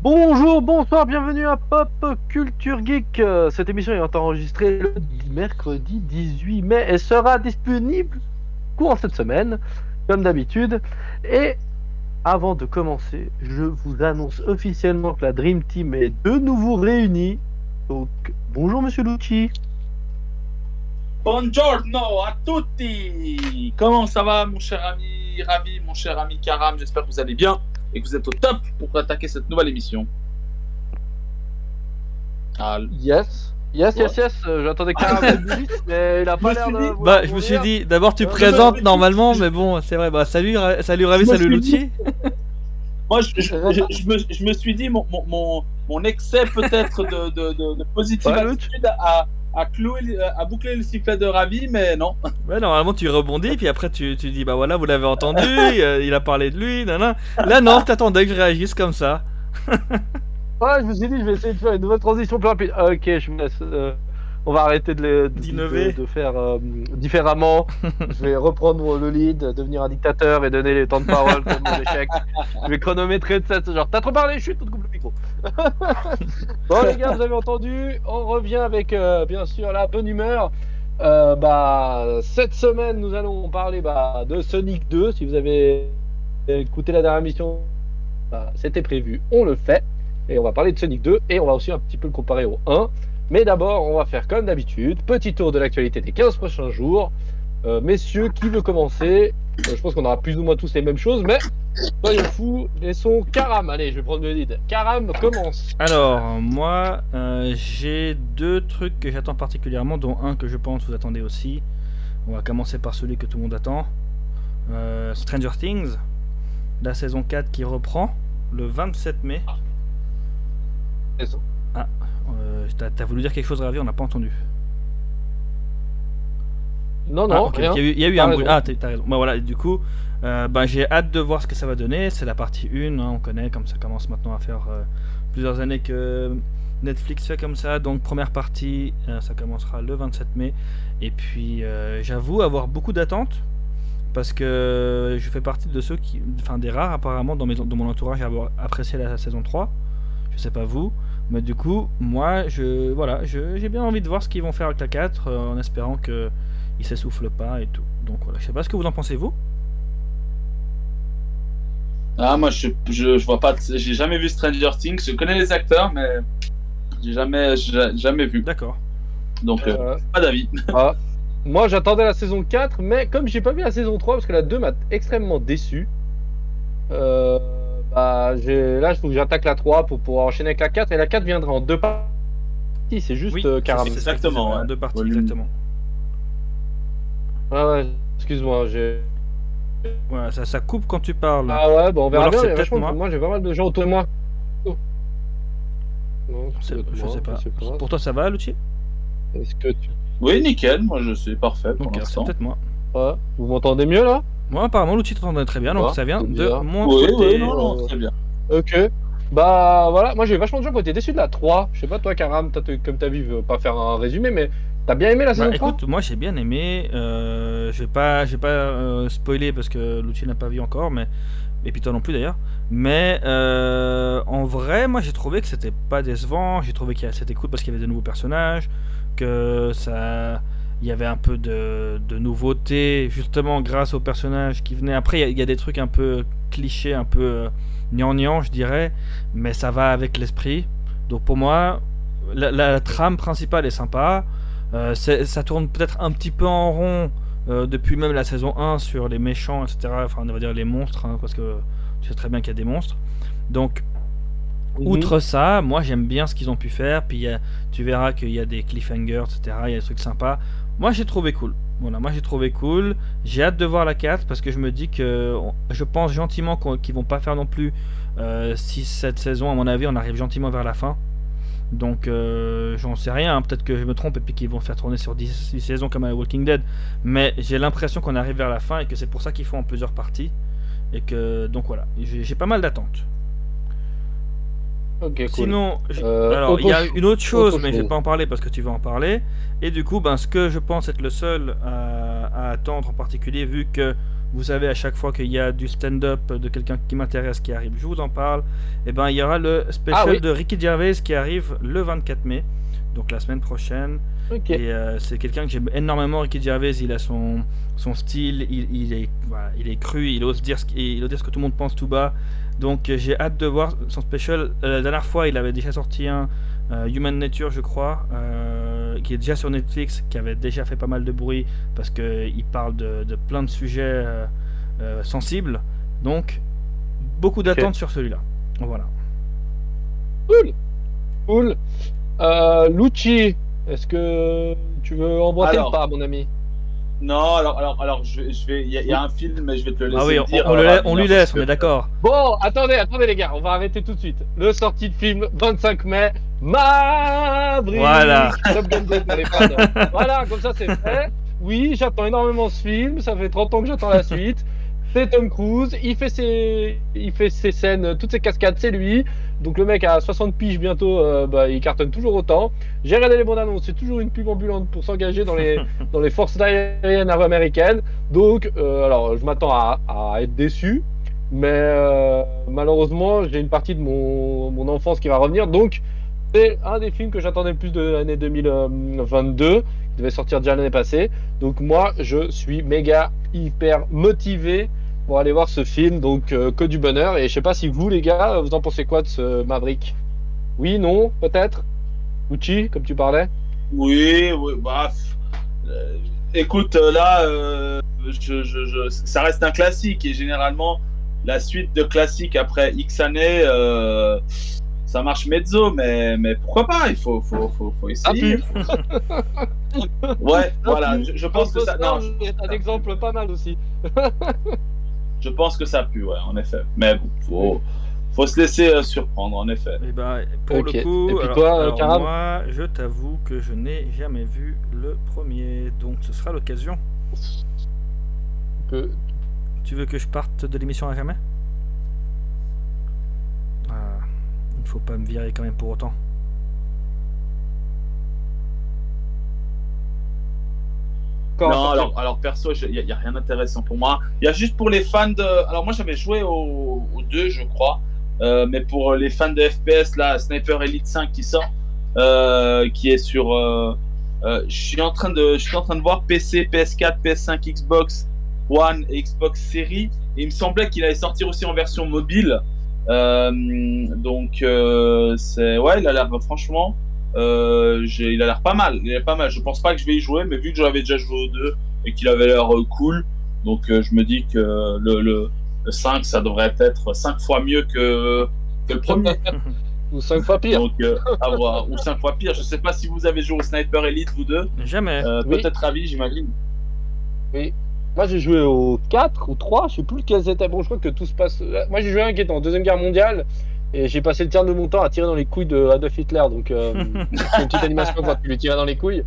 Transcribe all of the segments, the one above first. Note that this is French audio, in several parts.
Bonjour, bonsoir, bienvenue à Pop Culture Geek. Euh, Cette émission est enregistrée le mercredi 18 mai et sera disponible courant cette semaine, comme d'habitude. Et avant de commencer, je vous annonce officiellement que la Dream Team est de nouveau réunie. Donc, bonjour Monsieur Lucci. Buongiorno a tutti Comment ça va mon cher ami? Ravi, mon cher ami Karam J'espère que vous allez bien et que vous êtes au top pour attaquer cette nouvelle émission. Ah, Yes. Yes, yes, yes. euh, J'attendais de vite, mais il a pas l'air de. dit- Bah, je me suis dit, d'abord tu Euh, présentes normalement, mais bon, c'est vrai. Bah, salut, Ra- salut Ravi, salut Lutti. moi, je, je- je- je me, je me suis dit, mon, mon, mon, excès peut-être de, de, de, de positive Ouais, attitude a, a, cloué, le- a bouclé le sifflet de Ravi, mais non. Ouais, normalement tu rebondis, puis après tu, tu dis, bah voilà, vous l'avez entendu, euh, il a parlé de lui, nan, Là, non, t'attendais que je réagisse comme ça. Ouais, je me suis dit, je vais essayer de faire une nouvelle transition plus rapide. Ok, je me laisse. euh, on va arrêter de, les- de- D'innover. de, de faire euh, différemment. je vais reprendre le lead, devenir un dictateur et donner les temps de parole comme mon échec. Je vais chronométrer de ça, genre, t'as trop parlé, chute, on te coupe le micro. bon, les gars, vous avez entendu, on revient avec, euh, bien sûr, la bonne humeur. Euh, bah, cette semaine, nous allons parler bah, de Sonic 2. Si vous avez écouté la dernière émission, bah, c'était prévu, on le fait. Et on va parler de Sonic 2 et on va aussi un petit peu le comparer au 1. Mais d'abord, on va faire comme d'habitude, petit tour de l'actualité des 15 prochains jours. Euh, messieurs, qui veut commencer? Euh, Je pense qu'on aura plus ou moins tous les mêmes choses, mais soyons fous, laissons Karam. Allez, je vais prendre le lead. Karam commence. Alors, moi, euh, j'ai deux trucs que j'attends particulièrement, dont un que je pense vous attendez aussi. On va commencer par celui que tout le monde attend. Stranger Things, la saison 4 qui reprend le 27 mai. Raison. Euh, T'as t'as voulu dire quelque chose, Ravi On n'a pas entendu. Non, non, Ah, rien. Il y a eu, il y a eu T'as un bruit. Ah, t'as t'as raison. Bah voilà, du coup, euh, bah, j'ai hâte de voir ce que ça va donner. C'est la partie 1, hein, on connaît, comme ça commence maintenant à faire euh, plusieurs années que Netflix fait comme ça. Donc, première partie, euh, ça commencera le 27 mai. Et puis, j'avoue avoir beaucoup d'attentes. Parce que je fais partie de ceux qui. Enfin, des rares apparemment dans, mes, dans mon entourage à avoir apprécié la saison 3. Je sais pas vous. Mais du coup, moi, je, voilà, je- j'ai bien envie de voir ce qu'ils vont faire avec la 4 euh, en espérant que il s'essouffle pas et tout. Donc voilà, je sais pas ce que vous en pensez vous. Ah, moi, je, je, je vois pas. de- J'ai jamais vu Stranger Things. Je connais les acteurs, mais j'ai jamais, jamais vu. D'accord. Donc, euh, Euh, pas d'avis. ah, moi, j'attendais la saison 4, mais comme j'ai pas vu la saison 3, parce que la 2 m'a extrêmement déçu, euh, bah, j'ai- là, il faut que j'attaque la 3 pour pouvoir enchaîner avec la 4, et la 4 viendra en deux parties. C'est juste Oui, euh, ça, Exactement, en ouais. deux parties Volume. exactement. Ah ouais, excuse-moi, j'ai. Voilà, ça, ça coupe quand tu parles. Ah ouais, bon, on verra bien. moi. moi, j'ai pas mal de gens autour de moi. Non, je moi, sais pas. Pour toi ça va, Luchi Est-ce que tu. Oui, nickel. Moi, je suis parfait pour l'instant. peut-être moi. Ouais, vous m'entendez mieux là? Moi apparemment Luchi t'entendait très bien, donc Ah, ça vient de mon Oui, côté. oui, non, non, très bien. Ok. Bah voilà, moi j'ai vachement de gens qui ont été déçus de la 3. Je sais pas toi Karam, t'as- comme t'as vu, je veux pas faire un résumé, mais t'as bien aimé la saison Bah, 3 écoute, moi j'ai bien aimé. euh, je vais pas, je vais pas euh, spoiler parce que Luchi n'a pas vu encore, mais et puis toi non plus d'ailleurs. Mais euh, en vrai, moi j'ai trouvé que c'était pas décevant. J'ai trouvé qu'il y a c'était cool parce qu'il y avait des nouveaux personnages, que ça, il y avait un peu de, de nouveauté justement grâce aux personnages qui venaient. Après, il y a- il y, a des trucs un peu clichés, un peu euh, gnangnan, je dirais, mais ça va avec l'esprit. Donc pour moi, la, la trame principale est sympa. Euh, ça tourne peut-être un petit peu en rond euh, depuis même la saison 1 sur les méchants, etc. Enfin, on va dire les monstres, hein, parce que tu sais très bien qu'il y a des monstres. Donc, Mhm. outre ça, moi j'aime bien ce qu'ils ont pu faire. Puis il y a- tu verras qu'il y a des cliffhangers, etc. Il y a des trucs sympas. Moi j'ai trouvé cool. Voilà, moi j'ai trouvé cool. J'ai hâte de voir la 4 parce que je me dis que je pense gentiment qu'ils vont pas faire non plus 6-7 saisons. À mon avis, on arrive gentiment vers la fin. Donc euh, j'en sais rien, hein. peut-être que je me trompe et puis qu'ils vont faire tourner sur 10, 10 saisons comme à Walking Dead. Mais j'ai l'impression qu'on arrive vers la fin et que c'est pour ça qu'ils font en plusieurs parties. Et que donc voilà, j'ai pas mal d'attentes. Ok, cool. Sinon, Euh, alors il y a une autre chose, mais je vais chose. pas en parler parce que tu vas en parler. Et du coup, ben, ce que je pense être le seul à, à attendre en particulier, vu que Vous savez, à chaque fois qu'il y a du stand-up de quelqu'un qui m'intéresse qui arrive, je vous en parle. Et ben, il y aura le spécial Ah oui. de Ricky Gervais qui arrive le 24 mai, donc la semaine prochaine. Et euh, c'est quelqu'un que j'aime énormément, Ricky Gervais. Il a son, son style, il, il est, voilà, il est cru, il ose, dire ce, il ose dire ce que tout le monde pense tout bas. Donc euh, j'ai hâte de voir son special. Euh, la dernière fois, il avait déjà sorti un euh, Human Nature, je crois, euh, qui est déjà sur Netflix, qui avait déjà fait pas mal de bruit parce qu'il parle de, de plein de sujets euh, euh, sensibles. Donc beaucoup d'attentes sur celui-là. Voilà. Cool. Euh, Lucci, est-ce que tu veux emboîter Alors. le pas, mon ami? Non, alors, alors, alors je, vais- je vais. Il y, a- il y a un film, mais je vais te le laisser. Ah oui, on, dire, on le euh, on lui laisse, que- on est d'accord. Bon, attendez, attendez les gars, on va arrêter tout de suite. Le sortie de film 25 mai, Maverick Voilà. Top Gun 2 pour les fans. voilà, comme ça c'est fait. Oui, j'attends énormément ce film, ça fait 30 ans que j'attends la suite. C'est Tom Cruise, il fait ses, il fait ses scènes, toutes ses cascades, c'est lui. Donc le mec a 60 piges bientôt, euh, bah, il cartonne toujours autant. J'ai regardé les bandes annonces, c'est toujours une pub ambulante pour s'engager dans les, dans les forces aériennes américaines. Donc, euh, alors je m'attends à, à être déçu. Mais euh, malheureusement, j'ai une partie de mon, mon enfance qui va revenir. Donc, c'est un des films que j'attendais le plus de l'année 2022, qui devait sortir déjà l'année passée. Donc, moi, je suis méga, hyper motivé pour aller voir ce film. Donc, euh, que du bonheur. Et je sais pas si vous, les gars, vous en pensez quoi de ce Maverick? Oui, non, peut-être? Uchi, comme tu parlais? Oui, oui, bah. euh, écoute, euh, là, euh, je, je, je- ça reste un classique et généralement, la suite de classiques après X années, ça marche mezzo, mais, mais pourquoi pas? Il faut, faut, faut, faut essayer. ouais, voilà, je, je pense que ça. Non, je, c'est un exemple pas mal aussi. je pense que ça a pu, ouais, en effet. Mais bon, faut, faut se laisser euh, surprendre, en effet. Et ben, pour le coup, Et puis alors, toi, alors moi, je t'avoue que je n'ai jamais vu le premier, donc ce sera l'occasion. Que- Tu veux que je parte de l'émission à jamais? Ah, il faut pas me virer quand même pour autant. Non, alors, alors perso, il n'y a, rien d'intéressant pour moi. Il y a juste pour les fans de. Alors, moi, j'avais joué au, au 2, je crois. Euh, mais pour les fans de FPS, là, Sniper Elite 5 qui sort, euh, qui est sur. euh, je suis en train de, je suis en train de voir PC, PS4, PS5, Xbox One et Xbox Series. Et il me semblait qu'il allait sortir aussi en version mobile. Donc, c'est ouais, il a l'air franchement. Euh, il a l'air pas mal. Il a l'air pas mal. Je pense pas que je vais y jouer, mais vu que j'avais déjà joué au 2 et qu'il avait l'air euh, cool, donc euh, je me dis que le, le, le 5, ça devrait être 5 fois mieux que, que le premier. Ou cinq fois pire. donc, euh, à voir. Ou 5 fois pire. Je sais pas si vous avez joué au Sniper Elite, vous deux. Jamais. Euh, Oui. Peut-être ravi, j'imagine. Moi j'ai joué au 4 ou 3, je sais plus lequel c'était. Bon, je crois que tout se passe. Moi j'ai joué un qui était en Deuxième Guerre mondiale et j'ai passé le tiers de mon temps à tirer dans les couilles de Adolf Hitler. Donc euh, c'est une petite animation quand tu lui tires dans les couilles.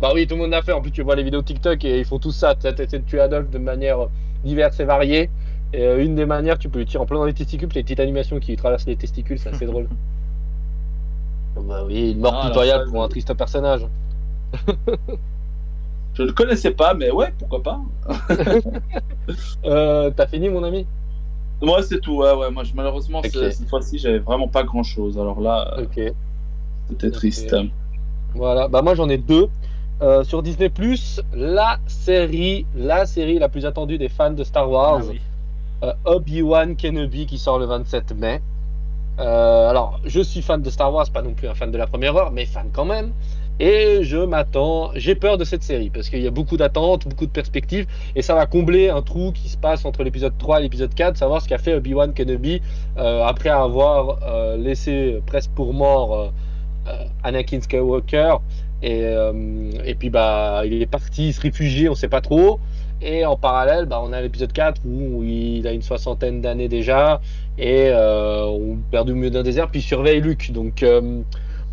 Bah oui, tout le monde l'a fait. En plus, tu vois les vidéos TikTok et ils font tout ça. Tu essaies de tuer Adolf de manière diverse et variée. Et euh, une des manières, tu peux lui tirer en plein dans les testicules. puis Les petites animations qui lui traversent les testicules, c'est assez drôle. Bah oui, une mort Ah, alors pitoyable ça, pour un triste personnage. Je ne le connaissais pas, mais ouais, pourquoi pas. Euh, T'as fini, mon ami? Moi, c'est tout. Ouais, ouais. Moi, je- malheureusement, cette fois-ci, j'avais vraiment pas grand chose. Alors là, euh, Ok. c'était triste. Voilà, bah moi j'en ai deux. Euh, sur Disney la série, la série la plus attendue des fans de Star Wars, Ah oui. euh, Obi-Wan Kenobi qui sort le 27 mai. Euh, alors, je suis fan de Star Wars, pas non plus un fan de la première heure, mais fan quand même. Et je m'attends, j'ai peur de cette série parce qu'il y a beaucoup d'attentes, beaucoup de perspectives, et ça va combler un trou qui se passe entre l'épisode 3 et l'épisode 4, savoir ce qu'a fait Obi-Wan Kenobi euh, après avoir euh, laissé presque pour mort euh, Anakin Skywalker. Et, et puis bah il est parti se réfugier, on sait pas trop. Et en parallèle, bah, on a l'épisode 4 où il a une soixantaine d'années déjà et on perdu au milieu d'un désert puis il surveille Luke. Donc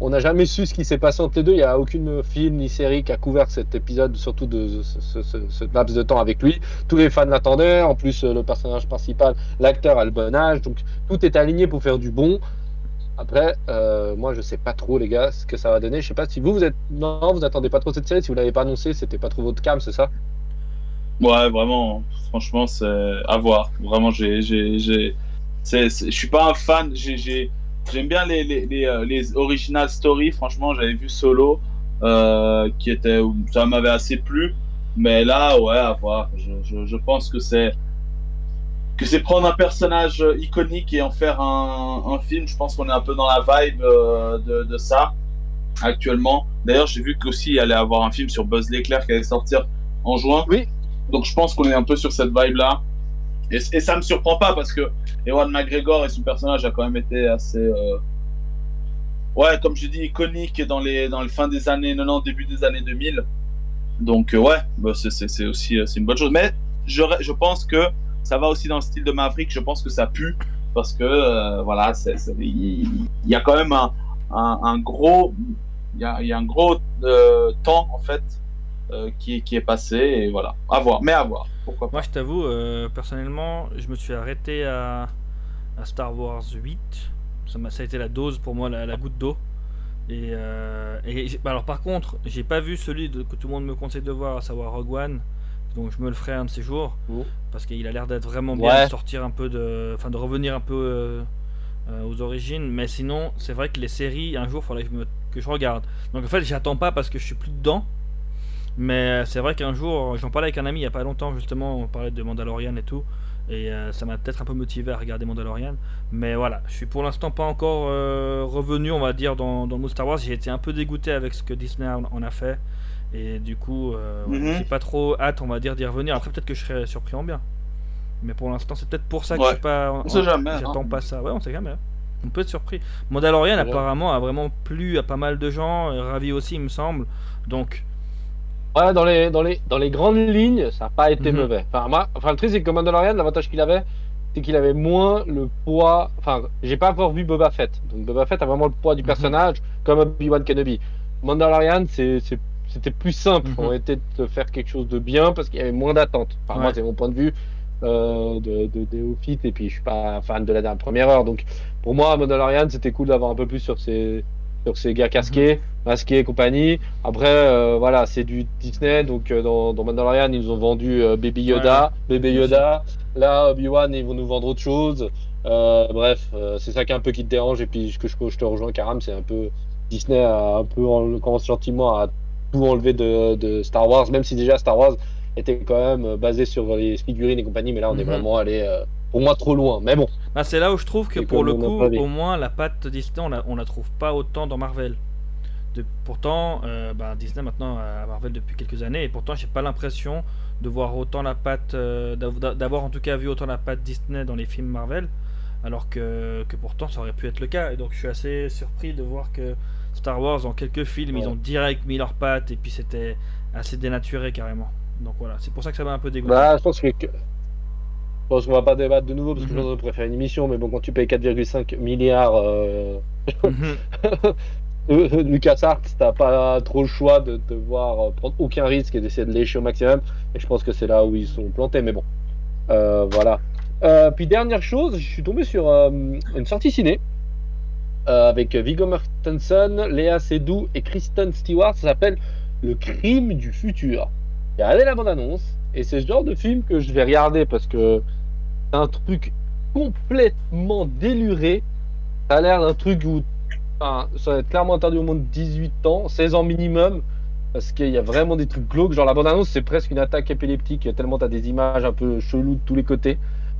on n'a jamais su ce qui s'est passé entre les deux. Il n'y a aucune film ni série qui a couvert cet épisode, surtout de ce, ce- laps de temps avec lui. Tous les fans l'attendaient. En plus, euh, le personnage principal, l'acteur a le bon âge. Donc tout est aligné pour faire du bon. Après, euh, moi je sais pas trop les gars ce que ça va donner. Je sais pas si vous vous êtes non, vous attendez pas trop cette série. Si vous l'avez pas annoncé, c'était pas trop votre cam, c'est ça? Ouais, vraiment, franchement, c'est à voir. Vraiment, j'ai, je suis pas un fan. J'ai, j'aime bien les, les, les, euh, les original stories. Franchement, j'avais vu Solo, euh, qui était, ça m'avait assez plu. Mais là, ouais, à voir. Je, je, je pense que c'est, que c'est prendre un personnage iconique et en faire un, un film. Je pense qu'on est un peu dans la vibe euh, de, de ça actuellement. D'ailleurs, j'ai vu qu'aussi il allait avoir un film sur Buzz l'éclair qui allait sortir en juin. Oui. Donc je pense qu'on est un peu sur cette vibe là. Et, et ça me surprend pas parce que Ewan McGregor et son personnage a quand même été assez. euh, Ouais, comme je dis, iconique dans les, dans les fin des années 90, début des années 2000. Donc, euh, ouais, bah, c'est- aussi euh, une bonne chose. Mais je, je pense que ça va aussi dans le style de Maverick. Je pense que ça pue parce que, euh, voilà, il y, a quand même un, un, gros. Il y y a un gros euh, temps, en fait, euh, qui, est- qui est passé. Et voilà, à voir. Mais à voir. Pourquoi pas. Moi, je t'avoue, euh, personnellement, je me suis arrêté à, à Star Wars 8. Ça, m'a- ça a été la dose pour moi, la, la goutte d'eau. Et, euh, et alors, par contre, j'ai pas vu celui de- que tout le monde me conseille de voir, à savoir Rogue One. Donc, je me le ferai un de ces jours. Parce qu'il a l'air d'être vraiment bien, Ouais. de sortir un peu de. Enfin, de revenir un peu euh, euh, aux origines. Mais sinon, c'est vrai que les séries, un jour, il faudrait que je, me- que je regarde. Donc, en fait, j'attends pas parce que je suis plus dedans. Mais c'est vrai qu'un jour, j'en parlais avec un ami il y a pas longtemps, justement, on parlait de Mandalorian et tout. Et euh, ça m'a peut-être un peu motivé à regarder Mandalorian. Mais voilà, je suis pour l'instant pas encore euh, revenu, on va dire, dans, dans le Star Wars. J'ai été un peu dégoûté avec ce que Disney en a fait. Et du coup, euh, j'ai pas trop hâte, on va dire, d'y revenir. Après, peut-être que je serai surpris en bien. Mais pour l'instant, c'est peut-être pour ça que Ouais. je suis pas. On sait jamais, J'attends hein. pas ça. Ouais, on sait jamais. hein. On peut être surpris. Mandalorian, apparemment, a vraiment plu à pas mal de gens. Ravi aussi, il me semble. Donc, Ouais, dans les, dans les, dans les grandes lignes, ça n'a pas été Mhm. mauvais. Enfin, moi, enfin, le truc, c'est que Mandalorian, l'avantage qu'il avait, c'est qu'il avait moins le poids. Enfin, j'ai pas encore vu Boba Fett. Donc, Boba Fett a vraiment le poids du Mhm. personnage, comme Obi-Wan Kenobi. Mandalorian, c'était plus simple. Mhm. On était de faire quelque chose de bien parce qu'il y avait moins d'attente. Enfin, moi, c'est mon point de vue euh, de, de, de et puis je suis pas fan de la dernière première heure. Donc, pour moi, Mandalorian, c'était cool d'avoir un peu plus sur ces, sur ces gars casqués, masqués et compagnie. Après, euh, voilà, c'est du Disney, donc euh, dans, dans Mandalorian, ils nous ont vendu euh, Baby Yoda, Bébé Bien Yoda. Là, Obi-Wan, ils vont nous vendre autre chose. Bref, c'est ça qui est un peu qui te dérange. Et puis, ce que je, je te rejoins, Karam, c'est un peu Disney a un peu en, commence gentiment à tout enlever de, de Star Wars, même si déjà Star Wars était quand même basé sur les figurines et compagnie, mais là, on est Mhm. vraiment allé, pour moi, trop loin. Mais bon, bah, c'est là où je trouve que pour le coup, au moins, la patte Disney, on la, on la trouve pas autant dans Marvel. De- pourtant, euh, bah, Disney maintenant a Marvel depuis quelques années, et pourtant, j'ai pas l'impression de voir autant la patte, euh, d'av- d'avoir en tout cas vu autant la patte Disney dans les films Marvel, alors que, que pourtant ça aurait pu être le cas. Et donc, je suis assez surpris de voir que Star Wars, en quelques films, ils ont direct mis leurs pattes, et puis c'était assez dénaturé carrément. Donc voilà, c'est pour ça que ça m'a un peu dégoûté. bah, je pense que. Je pense qu'on va pas débattre de nouveau parce que Mhm. je pense qu'on pourrait faire une émission, mais bon, quand tu payes 4,5 milliards euh, Mhm. Euh, LucasArts, t'as pas trop le choix de devoir euh, prendre aucun risque et d'essayer de lécher au maximum. Et je pense que c'est là où ils sont plantés. Mais bon, Euh, voilà. Euh, puis dernière chose, je suis tombé sur euh, une sortie ciné euh, avec Viggo Mortensen, Léa Seydoux et Kristen Stewart. Ça s'appelle Le crime du futur. J'ai regardé la bande-annonce et c'est ce genre de film que je vais regarder parce que un truc complètement déluré. Ça a l'air d'un truc où Enfin, ça va être clairement interdit au moins de 18 ans, 16 ans minimum, parce qu'il y a vraiment des trucs glauques. Genre la bande-annonce, c'est presque une attaque épileptique, tellement t'as des images un peu cheloues de tous les côtés.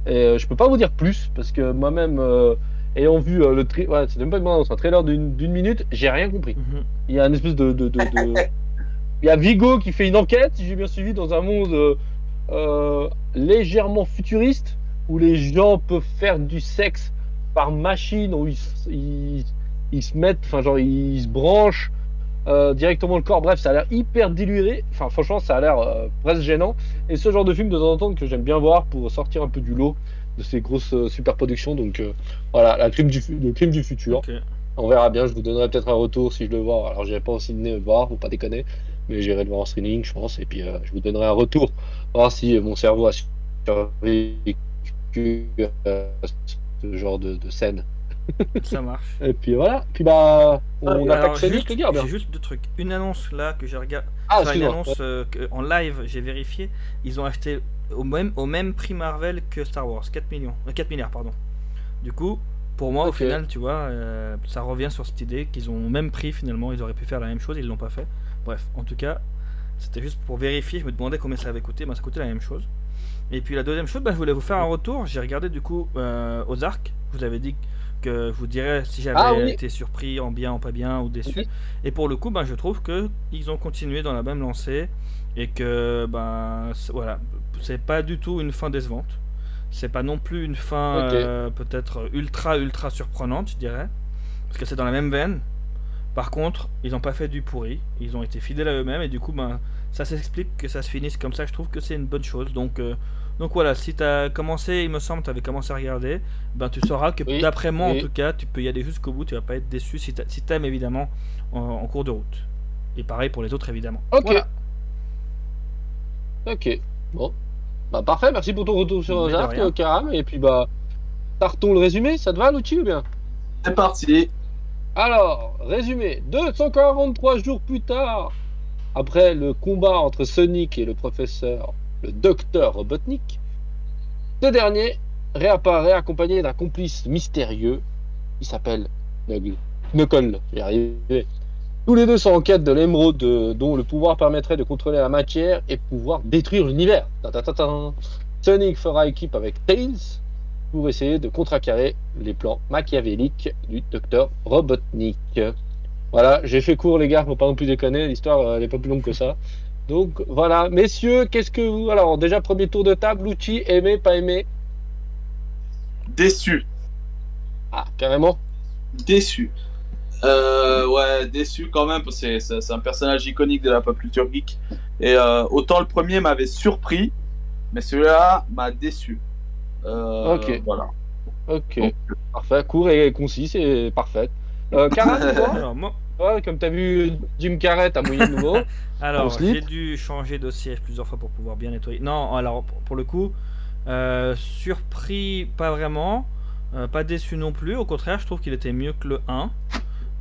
Et euh, je peux pas vous dire plus, parce que moi-même, euh, ayant vu euh, le tri... ouais, c'est même pas une bande-annonce, un trailer d'une minute, j'ai rien compris. Mhm. Il y a une espèce de. de, de- de- Il y a Vigo qui fait une enquête, si j'ai bien suivi, dans un monde euh, légèrement futuriste, où les gens peuvent faire du sexe par machine, où ils, s- ils, ils se mettent, enfin, genre, ils se branchent euh, directement le corps. Bref, ça a l'air hyper dilué. Enfin, franchement, ça a l'air euh, presque gênant. Et ce genre de film, de temps en temps, que j'aime bien voir pour sortir un peu du lot de ces grosses euh, super productions. Donc, voilà, la crime du, le crime du futur. On verra bien, je vous donnerai peut-être un retour si je le vois. Alors, j'irai pas au ciné voir, faut pas déconner, mais j'irai le voir en streaming, je pense, et puis je vous donnerai un retour, voir si mon cerveau a survécu euh, ce genre de, de scène. Ça marche. Et puis voilà. Puis bah, on Ah, attaque Sonic, juste, les gars. j'ai juste deux trucs. Une annonce là que j'ai regardé. Ah, enfin, une annonce euh, que- en live, j'ai vérifié. Ils ont acheté au même, au même prix Marvel que Star Wars. 4 millions. euh, 4 milliards, pardon. Du coup, pour moi, au final, tu vois, euh, ça revient sur cette idée qu'ils ont au même prix finalement. Ils auraient pu faire la même chose, ils l'ont pas fait. Bref, en tout cas, c'était juste pour vérifier. Je me demandais combien ça avait coûté. Ben, ça coûtait la même chose. Et puis la deuxième chose, ben, je voulais vous faire un retour. J'ai regardé du coup euh, Ozark. Vous avais dit que je vous dirais si j'avais Ah oui. été surpris, en bien, en pas bien ou déçu. Et pour le coup, ben, je trouve que ils ont continué dans la même lancée et que ben voilà, c'est pas du tout une fin décevante. C'est pas non plus une fin euh, peut-être ultra ultra surprenante, je dirais, parce que c'est dans la même veine. Par contre, ils n'ont pas fait du pourri, ils ont été fidèles à eux-mêmes et du coup, ben ça s'explique que ça se finisse comme ça. Je trouve que c'est une bonne chose. Donc euh, donc voilà, si tu as commencé, il me semble, tu avais commencé à regarder, ben tu sauras que Oui, d'après moi oui. en tout cas, tu peux y aller jusqu'au bout, tu vas pas être déçu si si t'aimes évidemment en, en cours de route. Et pareil pour les autres évidemment. Ok. Voilà. Ok. Bon. Bah parfait, merci pour ton retour sur rien. euh, Karam. Et puis bah, partons le résumé, ça te va, Lucci, ou bien? C'est parti. Alors, résumé. 243 jours plus tard, après le combat entre Sonic et le professeur, le docteur Robotnik, ce dernier réapparaît accompagné d'un complice mystérieux qui s'appelle Knuckle. Tous les deux sont en quête de l'émeraude dont le pouvoir permettrait de contrôler la matière et pouvoir détruire l'univers. Sonic fera équipe avec Tails pour essayer de contrecarrer les plans machiavéliques du docteur Robotnik. Voilà, j'ai fait court les gars, faut pas non plus déconner, l'histoire euh, elle est pas plus longue que ça. Donc voilà, messieurs, qu'est-ce que vous... Alors déjà, premier tour de table, Lucci, aimé, pas aimé? Déçu. Ah, carrément Déçu. Euh, ouais, déçu quand même, parce que c'est- un personnage iconique de la pop culture geek. Et euh, autant le premier m'avait surpris, mais celui-là m'a déçu. Euh, Ok. Voilà. Ok, Donc, parfait, court et concis, c'est parfait. Euh, toi Alors moi, Ouais, Comme t'as vu Jim Carrey, t'as mouillé de nouveau. Alors, j'ai dû changer de siège plusieurs fois pour pouvoir bien nettoyer. Non, alors pour- le coup, euh, surpris, pas vraiment. Euh, pas déçu non plus. Au contraire, je trouve qu'il était mieux que le 1.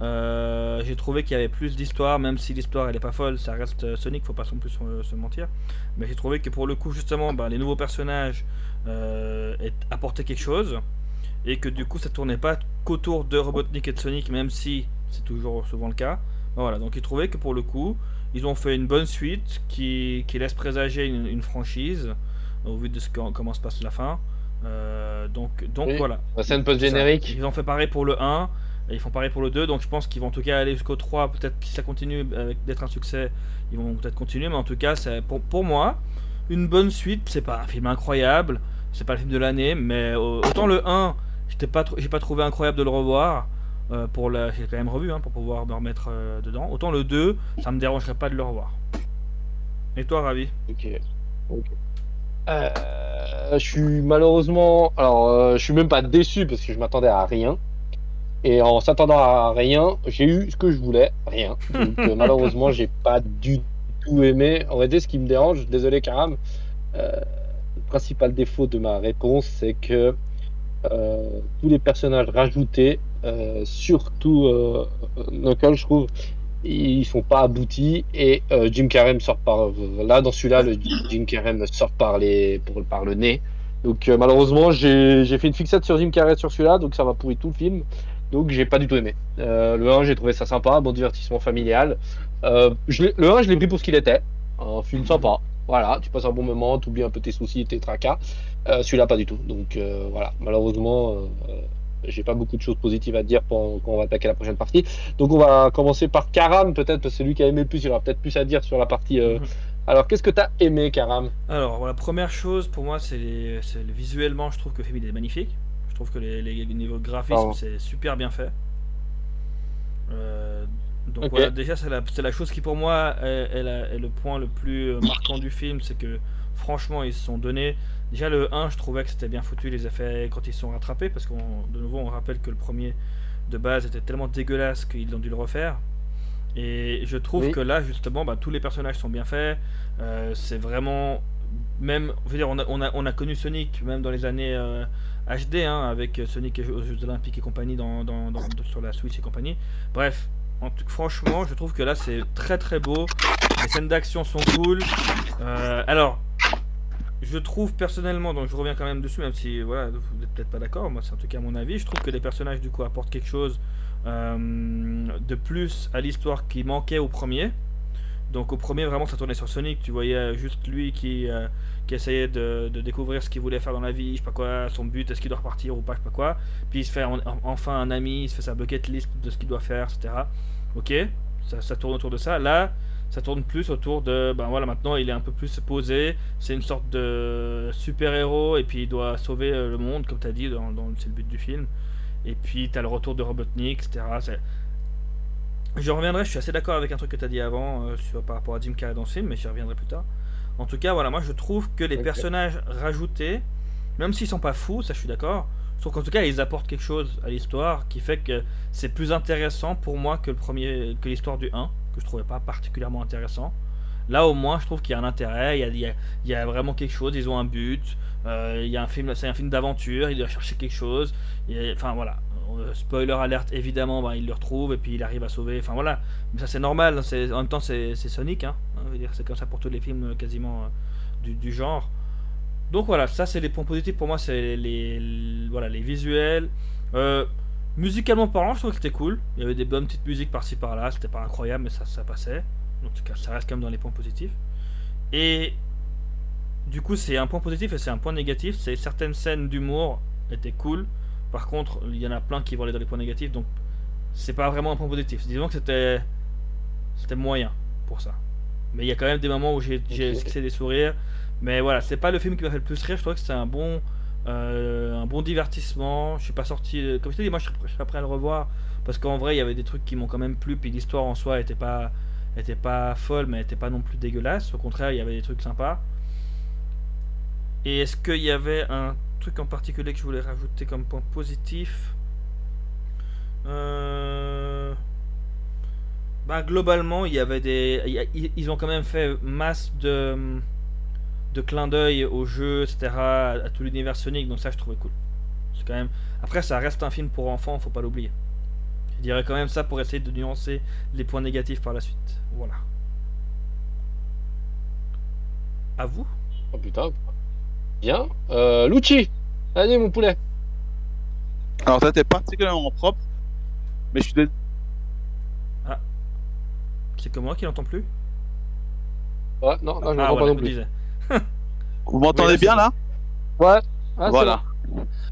Euh, j'ai trouvé qu'il y avait plus d'histoire, même si l'histoire elle est pas folle, ça reste Sonic, faut pas non plus se, se mentir. Mais j'ai trouvé que pour le coup, justement, bah, les nouveaux personnages euh, apportaient quelque chose et que du coup, ça tournait pas qu'autour de Robotnik et de Sonic, même si c'est toujours souvent le cas. Bah, voilà, donc ils trouvaient que pour le coup, ils ont fait une bonne suite qui, qui laisse présager une, une franchise au vu de ce que- comment se passe la fin. Euh, donc donc Oui. voilà. La scène post-générique. Ils ont fait pareil pour le 1, et ils font pareil pour le 2, donc je pense qu'ils vont en tout cas aller jusqu'au 3. Peut-être si ça continue d'être un succès, ils vont peut-être continuer, mais en tout cas, pour, pour moi une bonne suite. C'est pas un film incroyable, c'est pas le film de l'année, mais euh, autant le 1, j'étais pas, tr- j'ai pas trouvé incroyable de le revoir. euh, pour la, j'ai quand même revu hein, pour pouvoir me remettre euh, dedans. Autant le 2, ça me dérangerait pas de le revoir. Et toi, Ravi? Ok. Euh, je suis malheureusement. Alors, je suis même pas déçu parce que je m'attendais à rien. Et en s'attendant à rien, j'ai eu ce que je voulais, rien. Donc, malheureusement, j'ai pas du tout aimé. En réalité, ce qui me dérange, désolé, Karam, le principal défaut de ma réponse, c'est que tous les personnages rajoutés, euh, surtout euh, Knuckles, je trouve, ils sont pas aboutis et euh, Jim Carrey sort par là dans celui-là le Jim Carrey sort par les pour, par le nez. Donc euh, malheureusement j'ai fait une fixette sur Jim Carrey sur celui-là donc ça m'a pourri tout le film. Donc j'ai pas du tout aimé. Euh, le 1 j'ai trouvé ça sympa bon divertissement familial. Euh, le 1 je l'ai pris pour ce qu'il était. Un film sympa. Voilà tu passes un bon moment tu oublies un peu tes soucis tes tracas. Euh, celui-là pas du tout. Donc euh, voilà. Malheureusement euh, euh, j'ai pas beaucoup de choses positives à dire pour, quand on va attaquer la prochaine partie. Donc on va commencer par Karam. Peut-être, parce que c'est lui qui a aimé le plus, il aura peut-être plus à dire sur la partie... euh, Mhm. Alors qu'est-ce que tu as aimé Karam? Alors, la première chose pour moi, c'est les, visuellement, je trouve que le film il est magnifique. Je trouve que les, les niveaux de graphisme, c'est super bien fait. Euh, donc voilà, déjà, c'est la, chose qui pour moi est, est la- est le point le plus euh, marquant du film, c'est que franchement, ils se sont donnés. Déjà, le 1, je trouvais que c'était bien foutu les effets quand ils sont rattrapés, parce qu'on de nouveau, on rappelle que le premier de base était tellement dégueulasse qu'ils ont dû le refaire. Et je trouve Oui. que là, justement, bah, tous les personnages sont bien faits. Euh, c'est vraiment même, je veux dire, on a, on a, on a connu Sonic même dans les années euh, HD, hein, avec Sonic aux Jeux Olympiques et compagnie dans, dans- dans- sur la Switch et compagnie. Bref, en franchement, je trouve que là c'est très très beau. Les scènes d'action sont cool. Euh, alors, je trouve personnellement, donc je reviens quand même dessus, même si voilà, vous n'êtes peut-être pas d'accord, moi c'est en tout cas mon avis, je trouve que les personnages du coup apportent quelque chose euh, de plus à l'histoire qui manquait au premier. Donc au premier vraiment ça tournait sur Sonic, tu voyais juste lui qui, euh, qui essayait de, de découvrir ce qu'il voulait faire dans la vie, je sais pas quoi, son but, est-ce qu'il doit repartir ou pas, je sais pas quoi. Puis il se fait en- en- enfin un ami, il se fait sa bucket list de ce qu'il doit faire, etc. Ok, ça, ça tourne autour de ça. Là, ça tourne plus autour de, ben voilà, maintenant il est un peu plus posé, c'est une sorte de super-héros et puis il doit sauver euh, le monde, comme tu as dit, dans, dans- c'est le but du film. Et puis tu as le retour de Robotnik, etc. Je reviendrai, je suis assez d'accord avec un truc que tu as dit avant euh, sur, par rapport à Jim Carrey dans ce film, mais j'y reviendrai plus tard. En tout cas, voilà, moi je trouve que les personnages rajoutés, même s'ils sont pas fous, ça je suis d'accord, trouve qu'en tout cas ils apportent quelque chose à l'histoire qui fait que c'est plus intéressant pour moi que le premier, que l'histoire du 1, que je trouvais pas particulièrement intéressant. Là au moins je trouve qu'il y a un intérêt, il y a, vraiment quelque chose, ils ont un but, euh, il y a un film, c'est un film d'aventure, il doit chercher quelque chose, et, enfin voilà. Euh, Spoiler alerte évidemment, bah, il le retrouve et puis il arrive à sauver. Enfin voilà, mais ça c'est normal. hein, en même temps c'est Sonic, hein, hein, c'est comme ça pour tous les films euh, quasiment du, genre. Donc voilà, ça c'est les points positifs pour moi, c'est les- voilà les visuels. Musicalement parlant, je trouve que c'était cool. Il y avait des bonnes petites musiques par-ci par-là, c'était pas incroyable, mais ça, ça passait. En tout cas, ça reste quand même dans les points positifs. Et du coup, c'est un point positif et c'est un point négatif. C'est certaines scènes d'humour étaient cool. Par contre, il y en a plein qui vont aller dans les points négatifs, donc c'est pas vraiment un point positif. Disons que c'était c'était moyen pour ça. Mais il y a quand même des moments où j'ai j'ai Ok. esquissé des sourires. Mais voilà, c'est pas le film qui m'a fait le plus rire. Je trouvais que c'était un bon un bon divertissement. Je suis pas sorti, euh, comme je te dis, moi je serais prêt à le revoir parce qu'en vrai il y avait des trucs qui m'ont quand même plu. Puis l'histoire en soi était pas était pas folle, mais était pas non plus dégueulasse. Au contraire, il y avait des trucs sympas. Et est-ce qu'il y avait un truc en particulier que je voulais rajouter comme point positif? Euh, bah, globalement, il y avait des. ils ont quand même fait masse de, de clins d'œil au jeu, etc., à, à tout l'univers Sonic, donc ça je trouvais cool. C'est quand même. Après, ça reste un film pour enfants, faut pas l'oublier. Je dirais quand même ça pour essayer de nuancer les points négatifs par la suite. Voilà. À vous Oh putain. Bien. Euh, Lucci. Allez, mon poulet. Alors, ça, t'es particulièrement propre, mais je suis dé- C'est que moi qui l'entends plus? Ouais, non, non, je ne Ah, pas voilà, non plus. Vous m'entendez Oui, bien là Ouais. Ah, Voilà.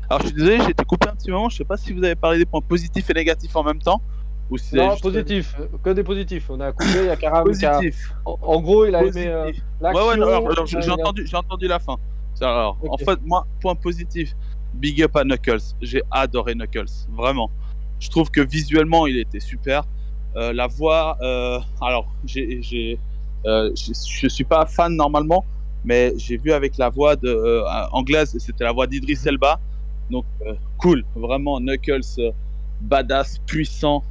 Alors, je suis désolé, j'ai été coupé un petit moment. Je sais pas si vous avez parlé des points positifs et négatifs en même temps. Ou si Non, juste- positif. Que des positifs. On a coupé, il y a Karam qui a- Positif. En, gros, il a Positif. aimé euh, Ouais, l'action. ouais, non, alors, alors, j'ai euh, j'ai entendu, j'ai entendu la fin. C'est- Alors, en fait, moi, point positif, big up à Knuckles. J'ai adoré Knuckles, vraiment. Je trouve que visuellement, il était super. Euh, la voix, euh, alors, j'ai, j'ai, euh, je, je suis pas fan normalement, mais j'ai vu avec la voix de, euh, anglaise, c'était la voix d'Idris Elba. Donc, euh, cool, vraiment, Knuckles, euh, badass, puissant.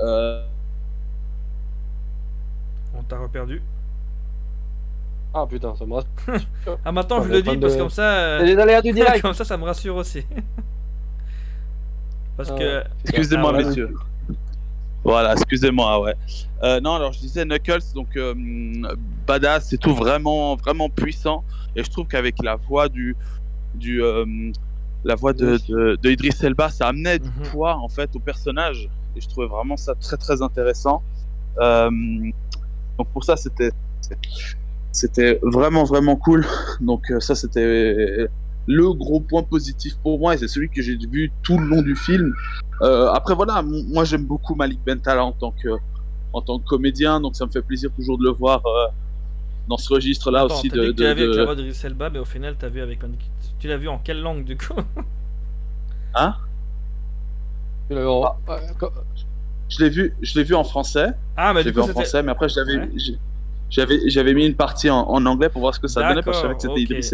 Euh, On t'a reperdu. Ah putain, ça me rassure. Ah, maintenant je le dis parce de- que comme ça. euh, C'est les aléas du direct. comme ça, ça me rassure aussi. parce Ah que. Excusez-moi, Ah ouais. messieurs. Voilà, excusez-moi, ouais. Euh, non, alors je disais Knuckles, donc euh, badass et tout, vraiment, vraiment puissant. Et je trouve qu'avec la voix du, du, euh, la voix de, de, de Idris Elba, ça amenait du Mhm. poids en fait au personnage. Et je trouvais vraiment ça très très intéressant. Donc pour ça, c'était, c'était vraiment vraiment cool. Donc ça, c'était le gros point positif pour moi et c'est celui que j'ai vu tout le long du film. Euh, après voilà, moi j'aime beaucoup Malik Bentala en tant que en tant que comédien, donc ça me fait plaisir toujours de le voir euh, dans ce registre-là aussi t'as de. dit que tu de- l'as vu avec de- la voix Elba, mais au final, t'as vu avec. Tu l'as vu en quelle langue du coup? Hein? Ouais, co- Je l'ai vu, je l'ai vu en français. Ah, mais je l'ai vu en français, mais après je l'avais, Ouais. j'ai- j'avais, j'avais mis une partie en, en anglais pour voir ce que ça donnait parce que je savais que c'était D'accord, Idris ok,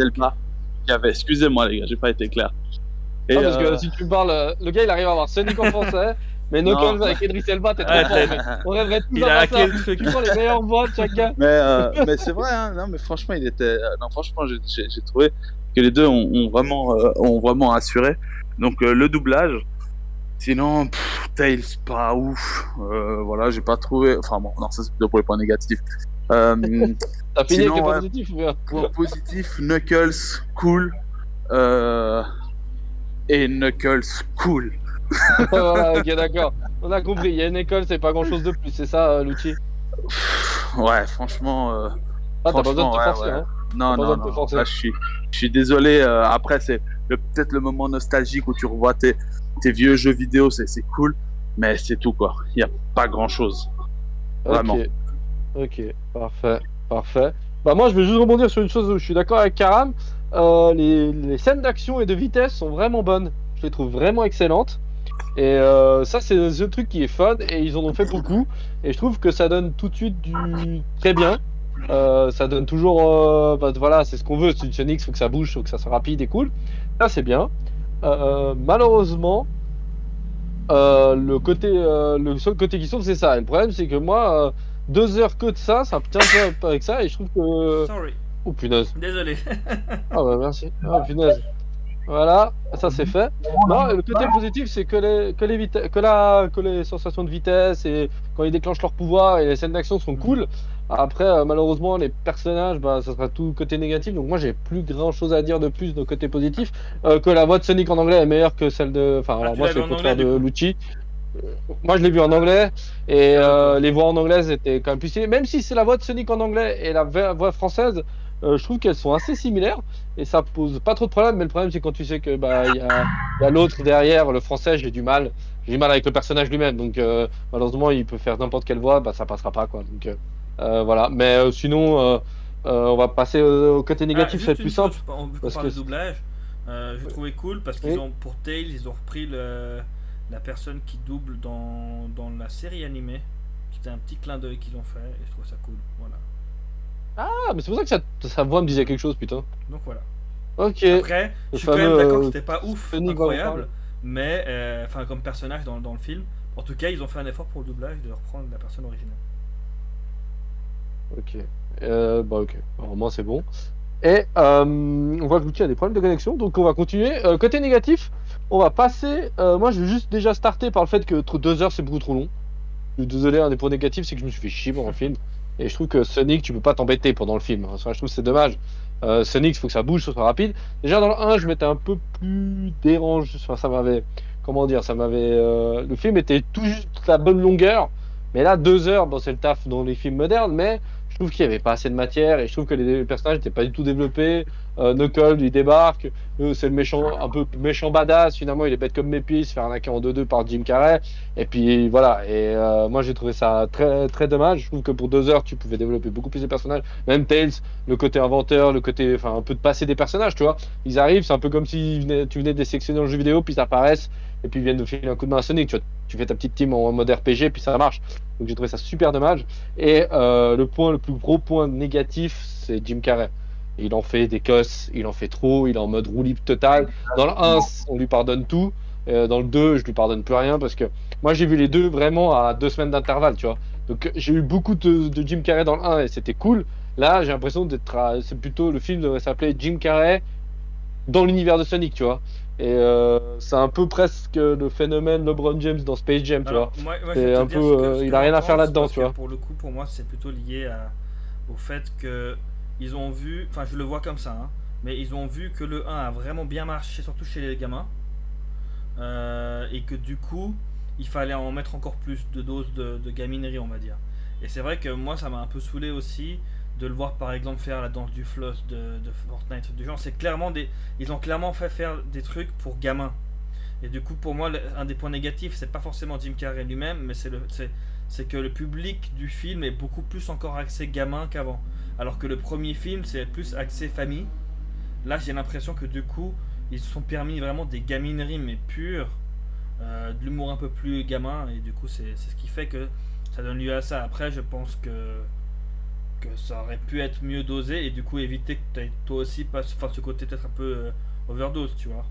Elba qui avait. Excusez-moi les gars, j'ai pas été clair. Et, Ah, parce que euh, si tu me parles, euh, le gars il arrive à avoir Sonic en français, Mais Non. Knuckles avec Idris Elba, t'es trop Ouais, fort. On rêverait tous Il a d'avoir ça. truc. Tu prends les meilleures voix de chacun. Mais, euh, mais c'est vrai, hein, non, mais franchement, il était. euh, Non, franchement, j'ai- j'ai j'ai trouvé que les deux ont, ont vraiment, euh, ont vraiment assuré. Donc, euh, le doublage. Sinon, pff, Tails, pas ouf. Euh, voilà, j'ai pas trouvé. Enfin, bon, non, ça c'est plutôt pour les points négatifs. Euh, T'as fini avec les ouais. point positif, Knuckles, cool. Euh, et Knuckles, cool. Voilà, ok, d'accord. On a compris. Il y a une école, c'est pas grand chose de plus, c'est ça, euh, Lucci Ouais, franchement. euh, Ah, t'as pas besoin de te ouais, forcer, ouais. hein. Non, non, non. forcer. Là, je suis, je suis désolé. euh, après, c'est peut-être le moment nostalgique où tu revois tes, tes vieux jeux vidéo, c'est cool, mais c'est tout quoi. Il n'y a pas grand chose. Vraiment. Ok, parfait, parfait. Bah moi je vais juste rebondir sur une chose où je suis d'accord avec Karam. Euh, les, scènes d'action et de vitesse sont vraiment bonnes. Je les trouve vraiment excellentes. Et euh, ça c'est le truc qui est fun et ils en ont fait beaucoup. Et je trouve que ça donne tout de suite du très bien. Euh, ça donne toujours, bah, voilà, c'est ce qu'on veut. C'est une Sonic, faut que ça bouge, faut que ça soit rapide et cool. Ça c'est bien. Malheureusement, le côté, le seul côté qui sauve c'est ça. Et le problème c'est que moi, deux heures que de ça, ça tient pas avec ça et je trouve que, Sorry. oh punaise. Désolé. Ah bah merci. Ah punaise. Voilà, ça c'est fait. Non, le côté positif c'est que les que les vite- que la que les sensations de vitesse et quand ils déclenchent leur pouvoir et les scènes d'action sont cool. Après euh, malheureusement les personnages bah ça sera tout côté négatif donc moi j'ai plus grand chose à dire de plus de côté positif Euh, que la voix de Sonic en anglais est meilleure que celle de enfin alors tu moi c'est le contraire de Lucci. Moi je l'ai vu en anglais et euh, les voix en anglais étaient quand même plus stylées. même si c'est la voix de Sonic en anglais et la vo- voix française euh, je trouve qu'elles sont assez similaires et ça pose pas trop de problème mais le problème c'est quand tu sais que bah il y a, l'autre derrière le français j'ai du mal j'ai du mal avec le personnage lui-même donc euh, malheureusement il peut faire n'importe quelle voix bah ça passera pas quoi donc voilà mais sinon on va passer au, côté négatif Ah, c'est plus simple chose, on- parce que- doublage, j'ai trouvé cool parce qu'ils Oui. ont pour Tails, ils ont repris le, la personne qui double dans, dans la série animée. C'était un petit clin d'œil qu'ils ont fait et je trouve ça cool. Voilà. ah mais c'est pour ça que ça, sa voix me disait quelque chose putain Donc voilà. ok Après, je suis quand même d'accord que euh, c'était pas ouf, incroyable, mais euh, enfin comme personnage dans, dans le film. En tout cas, ils ont fait un effort pour le doublage de reprendre la personne originale. Ok. Euh, bah ok. Alors moi c'est bon. Et euh, on voit que l'outil a des problèmes de connexion, donc on va continuer. Euh, côté négatif, on va passer. euh, moi je vais juste déjà starter par le fait que trop- deux heures c'est beaucoup trop long. Je suis désolé, un des points négatifs c'est que je me suis fait chier pendant le film. Et je trouve que Sonic, tu peux pas t'embêter pendant le film. Je trouve que c'est dommage. Sonic, il faut que ça bouge, que ce soit rapide. Déjà dans le 1, je m'étais un peu plus dérangé. Enfin, ça m'avait. Comment dire Ça m'avait. Le film était tout juste la bonne longueur. Mais là, deux heures, c'est le taf dans les films modernes, mais je trouve qu'il n'y avait pas assez de matière et je trouve que les personnages n'étaient pas du tout développés. Euh, Knuckles, il débarque, euh, c'est le méchant, un peu méchant badass, finalement il est bête comme Mépi, il se fait en 2-2 par Jim Carrey. Et puis voilà, et euh, moi j'ai trouvé ça très très dommage. Je trouve que pour deux heures tu pouvais développer beaucoup plus de personnages, même Tails, le côté inventeur, le côté, enfin un peu de passer des personnages, tu vois. Ils arrivent, c'est un peu comme si tu venais de les sélectionner dans le jeu vidéo, puis ils apparaissent, et puis ils viennent de filer un coup de main à Sonic, tu vois. Tu fais ta petite team en mode RPG, puis ça marche. Donc j'ai trouvé ça super dommage. Et euh, le point, le plus gros point négatif, c'est Jim Carrey. Il en fait des cosses, il en fait trop, il est en mode roue libre total. Dans le 1, on lui pardonne tout. Euh, dans le 2, je lui pardonne plus rien parce que moi j'ai vu les deux vraiment à deux semaines d'intervalle, tu vois. Donc j'ai eu beaucoup de, Jim Carrey dans le 1 et c'était cool. Là, j'ai l'impression d'être. C'est plutôt le film devrait s'appeler Jim Carrey dans l'univers de Sonic, tu vois. Et euh, c'est un peu presque le phénomène LeBron James dans Space Jam, tu vois. Alors, moi, moi, C'est un peu, que- euh, il a rien à faire là-dedans, tu vois. Pour le coup, pour moi, c'est plutôt lié à- au fait que ils ont vu, enfin, je le vois comme ça, hein, mais ils ont vu que le 1 a vraiment bien marché, surtout chez les gamins, euh, et que du coup, il fallait en mettre encore plus de doses de, de gaminerie, on va dire. Et c'est vrai que moi, ça m'a un peu saoulé aussi de le voir par exemple faire la danse du floss de, Fortnite du genre c'est clairement des ils ont clairement fait faire des trucs pour gamins et du coup, pour moi, un des points négatifs, c'est pas forcément Jim Carrey lui-même, mais c'est le, c'est, que le public du film est beaucoup plus encore axé gamin qu'avant. Alors que le premier film, c'est plus axé famille. Là, j'ai l'impression que du coup, ils se sont permis vraiment des gamineries, mais pures, euh, de l'humour un peu plus gamin, et du coup, c'est ce qui fait que ça donne lieu à ça. Après, je pense que que ça aurait pu être mieux dosé et du coup éviter que toi aussi pas enfin, ce côté peut-être un peu euh, overdose tu vois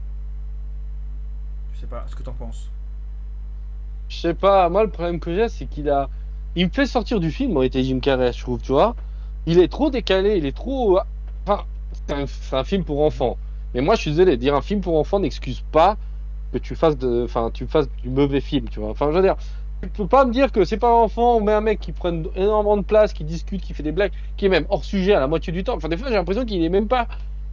je sais pas ce que t'en penses je sais pas, moi le problème que j'ai, c'est qu'il a. Il me fait sortir du film, en été Jim Carrey, je trouve, tu vois. Il est trop décalé, il est trop. Enfin, c'est un, un film pour enfants. Mais moi, je suis désolé, dire un film pour enfants n'excuse pas que tu fasses, de... enfin, tu fasses du mauvais film, tu vois. Enfin, je veux dire, tu peux pas me dire que c'est pas un enfant, on met un mec qui prenne énormément de place, qui discute, qui fait des blagues, qui est même hors sujet à la moitié du temps. Enfin, des fois, j'ai l'impression qu'il est même pas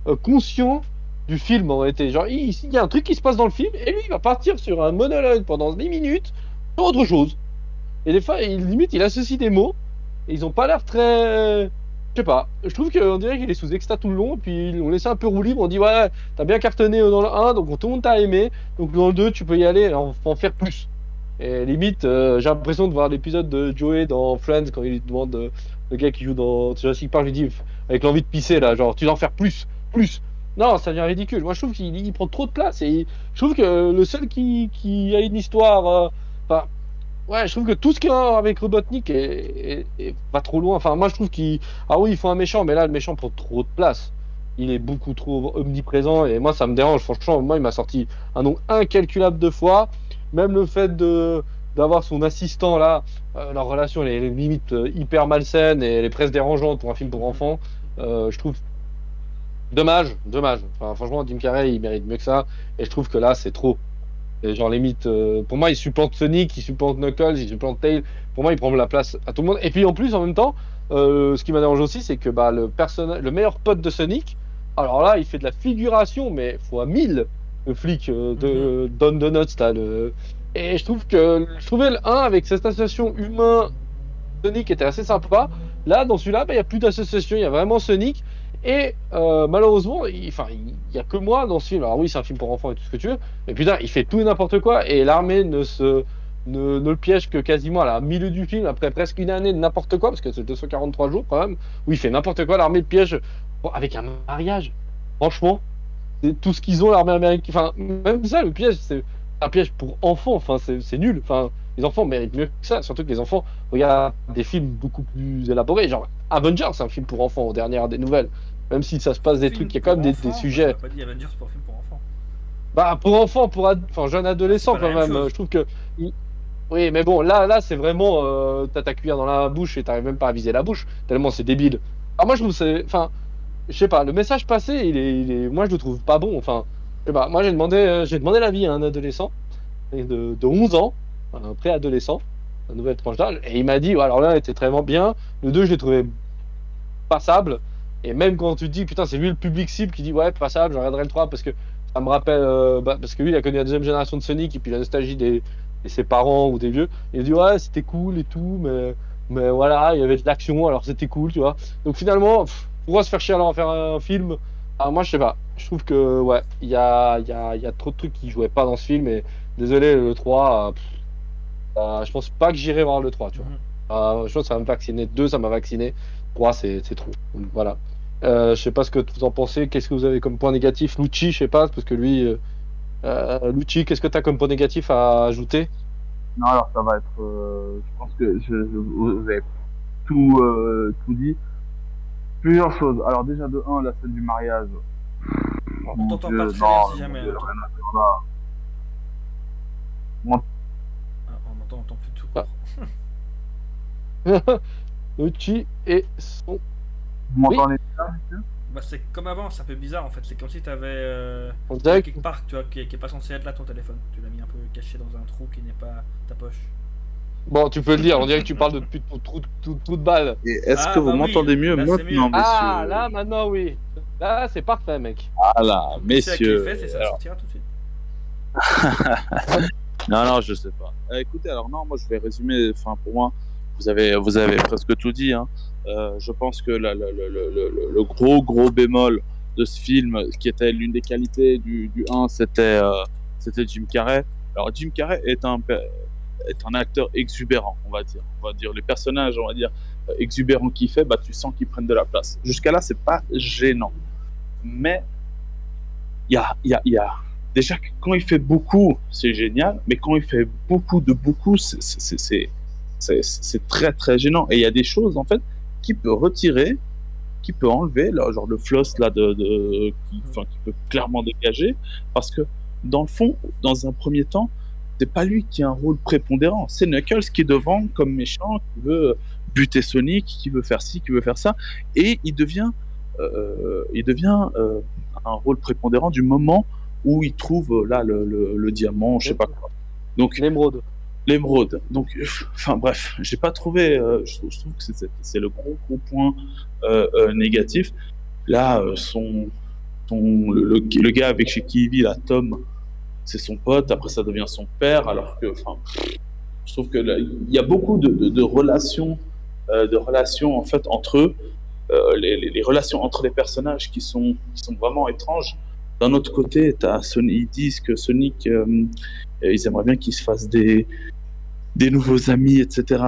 euh, conscient du film en réalité. Genre, il, il y a un truc qui se passe dans le film, et lui, il va partir sur un monologue pendant 10 minutes sur autre chose. Et des fois, il, limite, il associe des mots, et ils ont pas l'air très. Je sais pas, je trouve qu'on dirait qu'il est sous exta tout le long, puis l'ont laissé un peu roue libre. On dit, ouais, t'as bien cartonné dans le 1, donc tout le monde t'a aimé, donc dans le 2, tu peux y aller, en, en faire plus. Et limite, euh, j'ai l'impression de voir l'épisode de Joey dans Friends quand il lui demande, euh, le gars qui joue dans Jurassic Park, lui dit, avec l'envie de pisser là, genre, tu dois en faire plus, plus. Non, ça devient ridicule. Moi, je trouve qu'il il prend trop de place. Et je trouve que le seul qui, a une histoire. euh, Enfin, ouais, je trouve que tout ce qu'il y a avec Robotnik est, pas trop loin. Enfin, moi, je trouve qu'il. Ah oui, il faut un méchant, mais là, le méchant prend trop de place. Il est beaucoup trop omniprésent. Et moi, ça me dérange. Franchement, moi, il m'a sorti un nombre incalculable de fois. Même le fait de d'avoir son assistant là, euh, leur relation elle est limite euh, hyper malsaine et elle est presque dérangeante pour un film pour enfants. Euh, je trouve Dommage, dommage. Enfin, franchement, Jim Carrey, il mérite mieux que ça. Et je trouve que là, c'est trop. Genre, limite, euh, pour moi, il supplante Sonic, il supplante Knuckles, il supplante Tail. Pour moi, il prend la place à tout le monde. Et puis, en plus, en même temps, ce qui m'a dérangé aussi, c'est que bah, le, le meilleur pote de Sonic, alors là, il fait de la figuration, mais fois 1000, le flic euh, de Don Donuts, là. Le... Et je trouve que je trouvais le 1 avec cette association humain Sonic était assez sympa. Là, dans celui-là, bah, il n'y a plus d'association, il y a vraiment Sonic. Et euh, malheureusement, il enfin, il y a que moi dans ce film. Alors oui, c'est un film pour enfants et tout ce que tu veux, mais putain, il fait tout et n'importe quoi. Et l'armée ne se ne, ne le piège que quasiment à la milieu du film, après presque une année de n'importe quoi, parce que c'est 243 jours quand même, où il fait n'importe quoi. L'armée le piège bon, avec un mariage. Franchement, c'est tout ce qu'ils ont, l'armée américaine. Enfin, même ça, le piège, c'est un piège pour enfants. Enfin, c'est nul. Enfin, les enfants méritent mieux que ça. Surtout que les enfants regardent des films beaucoup plus élaborés. Genre Avengers, c'est un film pour enfants, aux dernières des nouvelles. Même si ça se passe des trucs, il y a quand même des, pour des enfants, sujets. Pas dit Avengers pour film pour enfants. Bah, pour enfants, pour ad... enfin, jeunes adolescents quand même. Je trouve que. Oui, mais bon, là, là, c'est vraiment. Euh, T'as ta cuillère dans la bouche et t'arrives même pas à viser la bouche, tellement c'est débile. Alors, moi, je trouve que c'est. Enfin, je sais pas, le message passé, il est, il est... moi, je le trouve pas bon. Enfin, je sais pas, moi, j'ai demandé, euh, j'ai demandé l'avis à un adolescent de, de 11 ans, un préadolescent, une nouvelle tranche d'âge, et il m'a dit, ouais, alors il était vraiment bien. Le 2, je l'ai trouvé passable. Et même quand tu dis, putain, c'est lui le public cible qui dit, ouais, passable, je regarderai le 3 parce que ça me rappelle, euh, bah, parce que lui, il a connu la deuxième génération de Sonic et puis la nostalgie des, de ses parents ou des vieux. Il a dit, ouais, c'était cool et tout, mais, mais voilà, il y avait de l'action, alors c'était cool, tu vois. Donc finalement, pourquoi se faire chier alors à faire un film ah, Moi, je sais pas. Je trouve que, ouais, il y a, il y, a, il y a trop de trucs qui jouaient pas dans ce film et désolé, le 3, euh, pff, euh, je pense pas que j'irai voir le 3, tu vois. Mhm. Euh, je pense que ça va me vacciner. 2, ça m'a vacciné. 3, c'est c'est trop. Donc, Voilà. Euh, je sais pas ce que vous en pensez. Qu'est-ce que vous avez comme point négatif? Lucci, je sais pas, parce que lui. Euh, euh, Lucci, qu'est-ce que tu as comme point négatif à ajouter? Non, alors ça va être. euh, je pense que je, je- vous avez tout, euh, tout dit. Plusieurs choses. Alors, déjà, de 1, la scène du mariage. On Mon t'entend Dieu, pas très non, bien si jamais. Ah, on entend, on entend plus tout court. Lucci et son. Vous m'entendez bien, monsieur? Bah, c'est comme avant, c'est un peu bizarre en fait. C'est comme si t'avais. Euh, On dirait que- quelque part, tu vois, qui, qui est pas censé être là ton téléphone. Tu l'as mis un peu caché dans un trou qui n'est pas ta poche. Bon, tu peux le dire, on dirait que tu parles de depuis tout, tout, tout, tout de balle. Et est-ce Ah, que vous bah oui, m'entendez mieux là, c'est maintenant, mieux. messieurs Ah, là, maintenant, oui. Là, c'est parfait, mec. Ah là, messieurs. fait, c'est ça Alors, sortira tout de suite. Non, non, je sais pas. Euh, écoutez, alors non, moi je vais résumer. Enfin, pour moi, vous avez, vous avez presque tout dit. Hein. Euh, je pense que la- la- le, gros, gros bémol de ce film, qui était l'une des qualités du, du 1, c'était euh, c'était Jim Carrey. Alors, Jim Carrey est un, est un acteur exubérant, on va dire. On va dire les personnages, on va dire, euh, exubérants qu'il fait, bah, tu sens qu'ils prennent de la place. Jusqu'à là, c'est pas gênant. Mais il y a, y a, y a déjà quand il fait beaucoup, c'est génial, mais quand il fait beaucoup de beaucoup, c'est- très très gênant. Et il y a des choses en fait qui peut retirer, qui peut enlever, genre le floss là de, qui peut clairement dégager, parce que dans le fond, dans un premier temps, c'est pas lui qui a un rôle prépondérant. C'est Knuckles qui est devant comme méchant, qui veut buter Sonic, qui veut faire ci, qui veut faire ça, et il devient, euh, il devient euh, un rôle prépondérant du moment où il trouve là le, le, diamant, je sais pas quoi. Donc l'émeraude. L'émeraude. Donc, enfin bref, j'ai pas trouvé. je, trouve, que c'est le gros gros point négatif. Là, son, son le, le, gars avec chez qui il vit, là, Tom, c'est son pote, après ça devient son père, alors que, enfin, je trouve que il y a beaucoup de, relations, euh, de relations en fait entre eux, euh, les, relations entre les personnages qui sont, qui sont vraiment étranges. D'un autre côté, as ils disent que Sonic, euh, ils aimeraient bien qu'il se fasse des, des nouveaux amis, etc.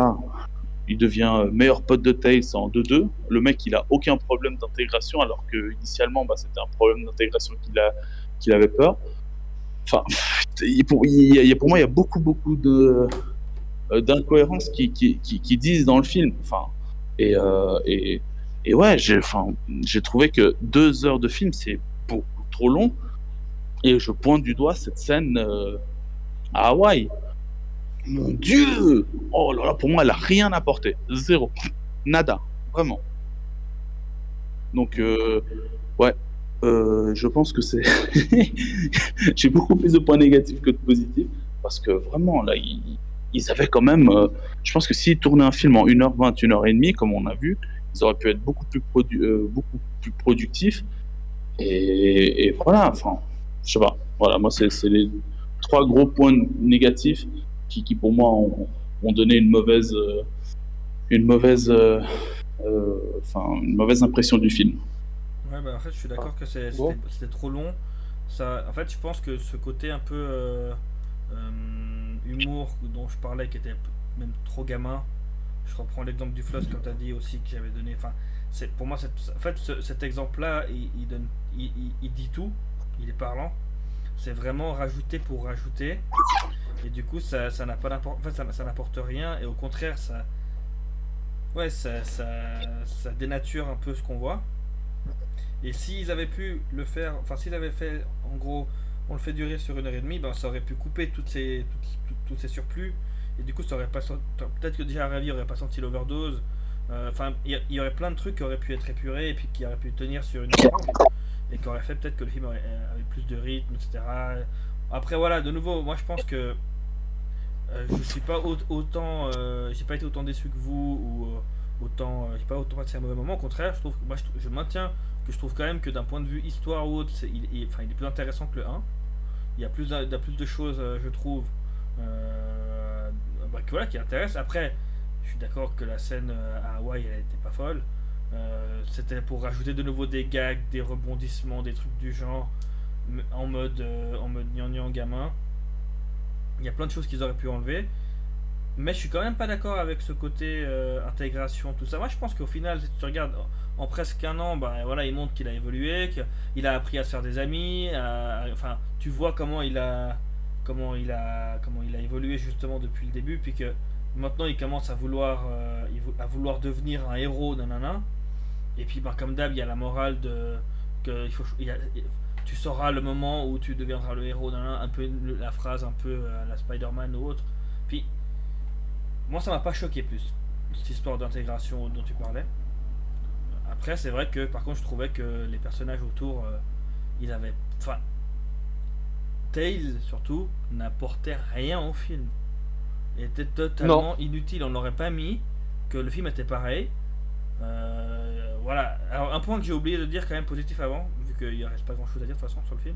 Il devient meilleur pote de Tails en 2-2. Le mec, il a aucun problème d'intégration, alors que initialement, bah, c'était un problème d'intégration qu'il a, qu'il avait peur. Enfin, pour, moi, il y a beaucoup, beaucoup de euh, d'incohérences qui, disent dans le film. Enfin, et, euh, ouais, j'ai trouvé que deux heures de film, c'est beaucoup trop long. Et je pointe du doigt cette scène euh, à Hawaï. Mon Dieu Oh là là, pour moi, elle a rien apporté. Zéro. Nada. Vraiment. Donc, ouais, euh, je pense que c'est. J'ai beaucoup plus de points négatifs que de positifs. Parce que vraiment, là, ils, avaient quand même. Euh, je pense que s'ils tournaient un film en 1h20, 1h30, comme on a vu, ils auraient pu être beaucoup plus, euh, productifs. Et, voilà, enfin, je sais pas. Voilà, moi, c'est les trois gros points négatifs qui, qui pour moi, ont, ont donné une mauvaise. une mauvaise. Enfin, une mauvaise impression du film. Ouais, bah en fait, je suis d'accord que c'était trop long. Ça, en fait, je pense que ce côté un peu euh, euh, humour dont je parlais, qui était même trop gamin, je reprends l'exemple du floss, comme tu as dit aussi, que j'avais donné. Enfin, pour moi, en fait, cet exemple-là, il, donne, il, il, dit tout, il est parlant. C'est vraiment rajouter pour rajouter. Et du coup, ça n'a pas. En fait, ça, n'apporte rien. Et au contraire, ça. Ouais, ça, ça, ça dénature un peu ce qu'on voit. Et s'ils avaient pu le faire, enfin s'ils avaient fait, en gros, on le fait durer sur une heure et demie, ben ça aurait pu couper toutes ces, tous ces surplus. Et du coup, ça aurait pas peut-être que déjà Ravi aurait pas senti l'overdose. Euh, enfin, il y, aurait plein de trucs qui auraient pu être épurés et puis qui auraient pu tenir sur une heure et qui auraient fait peut-être que le film aurait, avait plus de rythme, etc. Après, voilà, de nouveau, moi je pense que euh, je suis pas autant, euh, j'ai pas été autant déçu que vous ou autant, j'ai pas autant passé un mauvais moment. Au contraire, je trouve, moi je, je maintiens je trouve quand même que d'un point de vue histoire ou autre, il, enfin, il est plus intéressant que le 1. Il y a plus, de, de choses, euh, je trouve, euh, bah, voilà, qui intéressent. Après, je suis d'accord que la scène euh, à Hawaï, elle était pas folle. C'était pour rajouter de nouveau des gags, des rebondissements, des trucs du genre, en mode, en mode gamin. Il y a plein de choses qu'ils auraient pu enlever. Mais je suis quand même pas d'accord avec ce côté intégration, tout ça. Moi, je pense qu'au final, si tu regardes en presque un an, bah, voilà, il montre qu'il a évolué, qu'il a appris à se faire des amis. enfin, tu vois comment il a, comment il a, comment il a évolué justement depuis le début, puis que maintenant il commence à vouloir, euh, à vouloir devenir un héros, nanana. Et puis, bah, comme d'hab, il y a la morale de que il faut, tu sauras le moment où tu deviendras le héros, nanana, un peu la phrase un peu à la Spider-Man ou autre. Puis, moi, ça m'a pas choqué plus cette histoire d'intégration dont tu parlais. Après, c'est vrai que par contre, je trouvais que les personnages autour, euh, ils avaient. Enfin. Tails, surtout, n'apportait rien au film. Il était totalement inutile. On n'aurait pas mis que le film était pareil. Euh, voilà. Alors, un point que j'ai oublié de dire quand même positif avant, vu qu'il ne reste pas grand chose à dire de toute façon sur le film,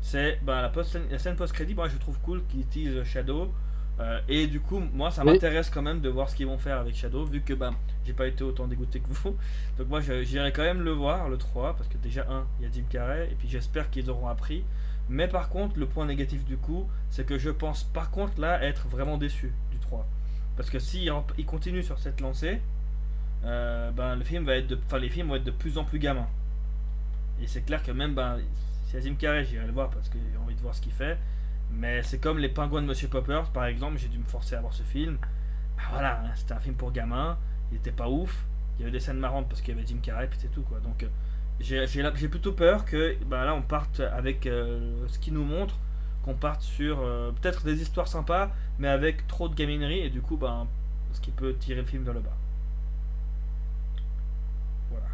c'est bah, la, post la scène post-crédit. Moi, je trouve cool qu'ils utilisent Shadow euh, et du coup, moi, ça m'intéresse quand même de voir ce qu'ils vont faire avec Shadow, vu que bah, j'ai pas été autant dégoûté que vous. Donc moi, j'irai quand même le voir, le 3, parce que déjà, un, il y a Jim Carrey, et puis j'espère qu'ils auront appris. Mais par contre, le point négatif du coup, c'est que je pense par contre là être vraiment déçu du 3. Parce que s'il il continue sur cette lancée, euh, ben, le film va être de, les films vont être de plus en plus gamins. Et c'est clair que même ben, si y a Jim Carrey, j'irai le voir parce que j'ai envie de voir ce qu'il fait. Mais c'est comme Les Pingouins de Monsieur Poppers, par exemple, j'ai dû me forcer à voir ce film. Bah voilà, hein, c'était un film pour gamins, il était pas ouf. Il y avait des scènes marrantes parce qu'il y avait Jim Carrey, puis c'est tout quoi. Donc euh, j'ai plutôt peur que bah là on parte avec euh, ce qu'il nous montre, qu'on parte sur euh, peut-être des histoires sympas, mais avec trop de gaminerie, et du coup, ben, ce qui peut tirer le film vers le bas. Voilà.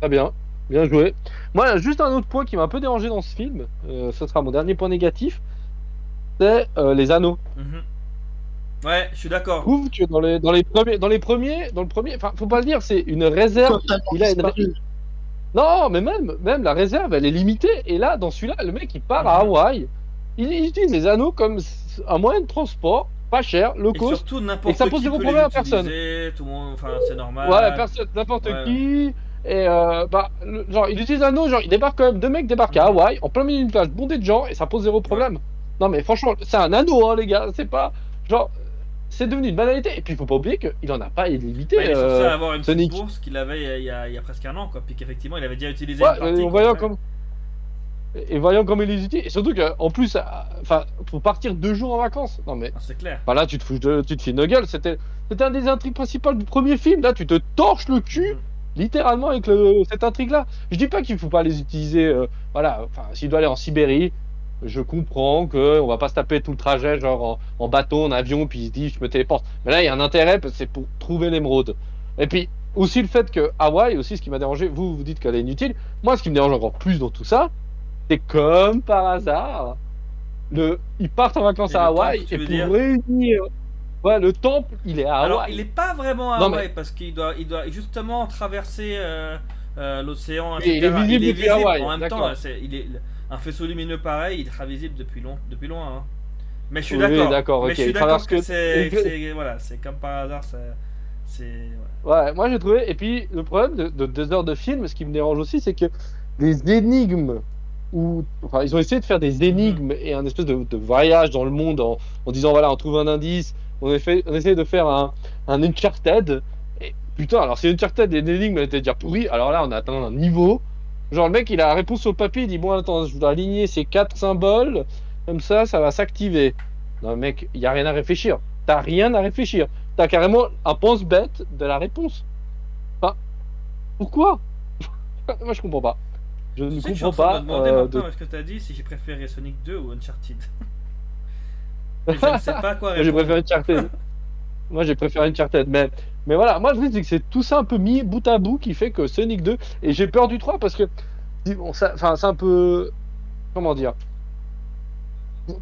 Très bien, bien joué. Moi, juste un autre point qui m'a un peu dérangé dans ce film, ce sera mon dernier point négatif, c'est euh, les anneaux. Mhm. Ouais, je suis d'accord. Trouve que dans les, dans les premiers, dans les premiers, dans le premier, enfin, faut pas le dire, c'est une réserve. Totalement Il a une- disparu. Non, mais même, même la réserve, elle est limitée. Et là, dans celui-là, le mec, il part à Mhm. Hawaï. Il, il utilise les anneaux comme un moyen de transport, pas cher, low Et cost. surtout, et n'importe ça qui pose zéro peut problème les à personne. utiliser, Tout le monde, enfin, c'est normal. Ouais, personne, n'importe Ouais. qui. Et euh, bah, le- genre, il utilise l'anneau, genre, il débarque quand même, deux mecs débarquent à Hawaï, en plein milieu d'une plage bondée de gens, et ça pose zéro problème. Non, mais franchement, c'est un anneau, hein, les gars, c'est pas. Genre, c'est devenu une banalité. Et puis, il faut pas oublier qu'il en a pas illimité. Bah, il est censé euh, avoir une Sonic. petite bourse qu'il avait il y, a, il y a- il y a presque un an, quoi. Puis qu'effectivement, il avait déjà utilisé Ouais, une partie. en voyant comme. Et voyant comme il les utilise. Et surtout qu'en plus, euh, enfin, faut partir deux jours en vacances. Non, mais. Ah, c'est clair. Bah là, tu te fous de, tu te fais une gueule. C'était, c'était un des intrigues principales du premier film. Là, tu te torches le cul, Mhm. littéralement, avec le, cette intrigue-là. Je dis pas qu'il faut pas les utiliser. euh, voilà, enfin, s'il doit aller en Sibérie, je comprends que on va pas se taper tout le trajet, genre en, en bateau, en avion, puis il se dit, je me téléporte. Mais là, il y a un intérêt, c'est pour trouver l'émeraude. Et puis, aussi le fait que Hawaï, aussi, ce qui m'a dérangé, vous, vous dites qu'elle est inutile. Moi, ce qui me dérange encore plus dans tout ça, c'est comme par hasard, le, ils partent en vacances Et à Hawaï, et pour dire réunir. Ouais, le temple, il est à Alors, Hawaï. il est pas vraiment à Non, mais- Hawaï parce qu'il doit, il doit justement traverser euh, euh, l'océan. Il est visible depuis Hawaï, En même temps, il est, un faisceau lumineux pareil, il sera visible depuis, long, depuis loin. hein. Mais je suis Oui, d'accord. d'accord, Mais je suis d'accord que que- c'est, que voilà, c'est comme par hasard. C'est, ouais. Ouais, moi j'ai trouvé. Et puis le problème de, de deux heures de film, ce qui me dérange aussi, c'est que les énigmes, ou enfin ils ont essayé de faire des énigmes et un espèce de, de voyage dans le monde en, en disant voilà on trouve un indice, on fait, on essaie de faire un, un Uncharted. Et putain, alors si Uncharted et l'énigme était déjà pourri, alors là on a atteint un niveau. Genre le mec il a la réponse le papier, il dit bon attends je dois aligner ces quatre symboles, comme ça ça va s'activer. Non mec, il y a rien à réfléchir. T'as rien à réfléchir. T'as carrément un pense-bête de la réponse. Enfin, pourquoi? Moi, je comprends pas. Je ne sais que je suis comprends pas. de me demander euh, maintenant de- est-ce que tu as dit si j'ai préféré Sonic 2 ou Uncharted? Je ne sais pas quoi Moi, j'ai répondre. préféré Uncharted. moi, j'ai préféré Uncharted. Mais, mais voilà, moi, je dis que c'est tout ça un peu mis bout à bout qui fait que Sonic 2. Et j'ai peur du 3 parce que. Bon, enfin, c'est un peu. Comment dire